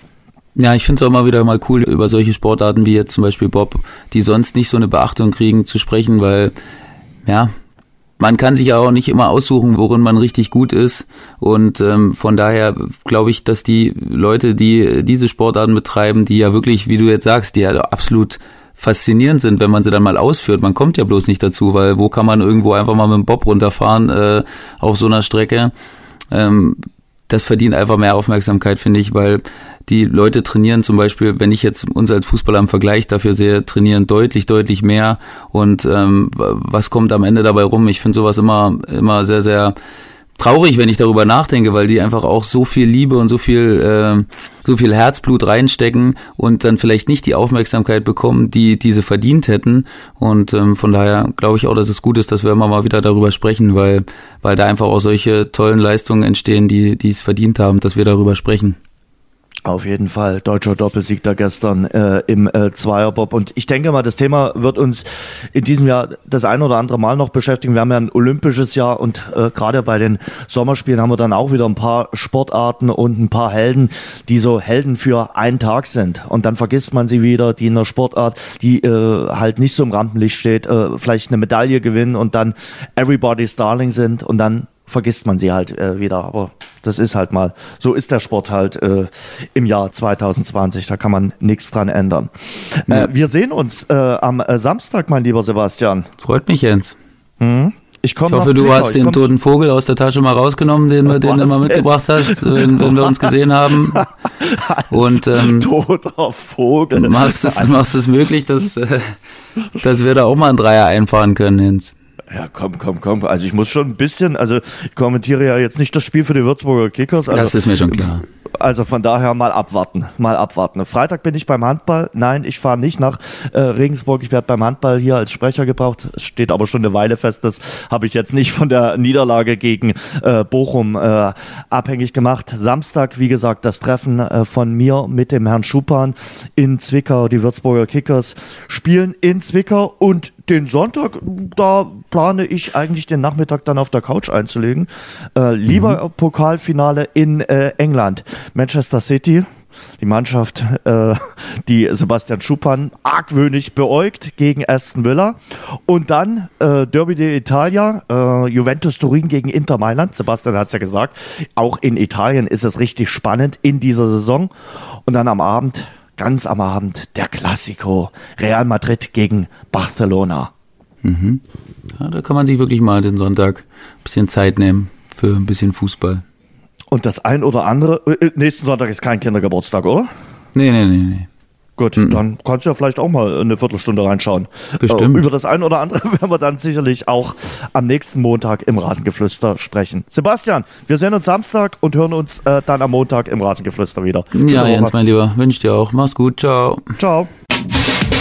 Ja, ich finde es auch immer wieder mal cool, über solche Sportarten wie jetzt zum Beispiel Bob, die sonst nicht so eine Beachtung kriegen, zu sprechen, weil, ja, man kann sich ja auch nicht immer aussuchen, worin man richtig gut ist. Und ähm, von daher glaube ich, dass die Leute, die diese Sportarten betreiben, die ja wirklich, wie du jetzt sagst, die ja absolut faszinierend sind, wenn man sie dann mal ausführt. Man kommt ja bloß nicht dazu, weil wo kann man irgendwo einfach mal mit dem Bob runterfahren äh, auf so einer Strecke? Ähm, das verdient einfach mehr Aufmerksamkeit, finde ich, weil die Leute trainieren zum Beispiel, wenn ich jetzt uns als Fußballer im Vergleich dafür sehe, trainieren deutlich, deutlich mehr. Und ähm, was kommt am Ende dabei rum? Ich finde sowas immer, immer sehr, sehr traurig, wenn ich darüber nachdenke, weil die einfach auch so viel Liebe und so viel, äh, so viel Herzblut reinstecken und dann vielleicht nicht die Aufmerksamkeit bekommen, die diese verdient hätten. Und ähm, von daher glaube ich auch, dass es gut ist, dass wir immer mal wieder darüber sprechen, weil, weil da einfach auch solche tollen Leistungen entstehen, die, die es verdient haben, dass wir darüber sprechen. Auf jeden Fall. Deutscher Doppelsieg da gestern äh, im äh, Zweierbob. Und ich denke mal, das Thema wird uns in diesem Jahr das ein oder andere Mal noch beschäftigen. Wir haben ja ein olympisches Jahr und äh, gerade bei den Sommerspielen haben wir dann auch wieder ein paar Sportarten und ein paar Helden, die so Helden für einen Tag sind. Und dann vergisst man sie wieder, die in der Sportart, die äh, halt nicht so im Rampenlicht steht, äh, vielleicht eine Medaille gewinnen und dann Everybody's Darling sind und dann vergisst man sie halt äh, wieder. Aber das ist halt mal, so ist der Sport halt äh, im Jahr 2020. Da kann man nichts dran ändern. Ja. Äh, wir sehen uns äh, am äh, Samstag, mein lieber Sebastian. Freut mich, Jens. Mhm. Ich, ich hoffe, du hast den toten Vogel aus der Tasche mal rausgenommen, den, den du mal mitgebracht hast, wenn, wenn, wir uns gesehen haben. Und ähm, toter Vogel. Machst es, machst es möglich, dass, äh, dass wir da auch mal einen Dreier einfahren können, Jens. Ja, komm, komm, komm. Also ich muss schon ein bisschen, also ich kommentiere ja jetzt nicht das Spiel für die Würzburger Kickers. Also, das ist mir schon klar. Also von daher mal abwarten, mal abwarten. Freitag bin ich beim Handball. Nein, ich fahre nicht nach äh, Regensburg. Ich werde beim Handball hier als Sprecher gebraucht. Es steht aber schon eine Weile fest. Das habe ich jetzt nicht von der Niederlage gegen äh, Bochum äh, abhängig gemacht. Samstag, wie gesagt, das Treffen äh, von mir mit dem Herrn Schupan in Zwickau. Die Würzburger Kickers spielen in Zwickau und den Sonntag, da plane ich eigentlich den Nachmittag dann auf der Couch einzulegen. Äh, lieber mhm. Pokalfinale in äh, England. Manchester City, die Mannschaft, äh, die Sebastian Schupan argwöhnig beäugt gegen Aston Villa. Und dann äh, Derby d'Italia, äh, Juventus Turin gegen Inter Mailand. Sebastian hat es ja gesagt, auch in Italien ist es richtig spannend in dieser Saison. Und dann am Abend ganz am Abend der Klassiko Real Madrid gegen Barcelona. Mhm. Ja, da kann man sich wirklich mal den Sonntag ein bisschen Zeit nehmen für ein bisschen Fußball. Und das ein oder andere, äh, nächsten Sonntag ist kein Kindergeburtstag, oder? Nee, nee, nee, nee. Gut, mhm. dann kannst du ja vielleicht auch mal eine Viertelstunde reinschauen. Bestimmt. Äh, über das ein oder andere werden wir dann sicherlich auch am nächsten Montag im Rasengeflüster sprechen. Sebastian, wir sehen uns Samstag und hören uns äh, dann am Montag im Rasengeflüster wieder. Ja, Jens, mein Lieber, wünsche dir auch. Mach's gut, ciao. Ciao.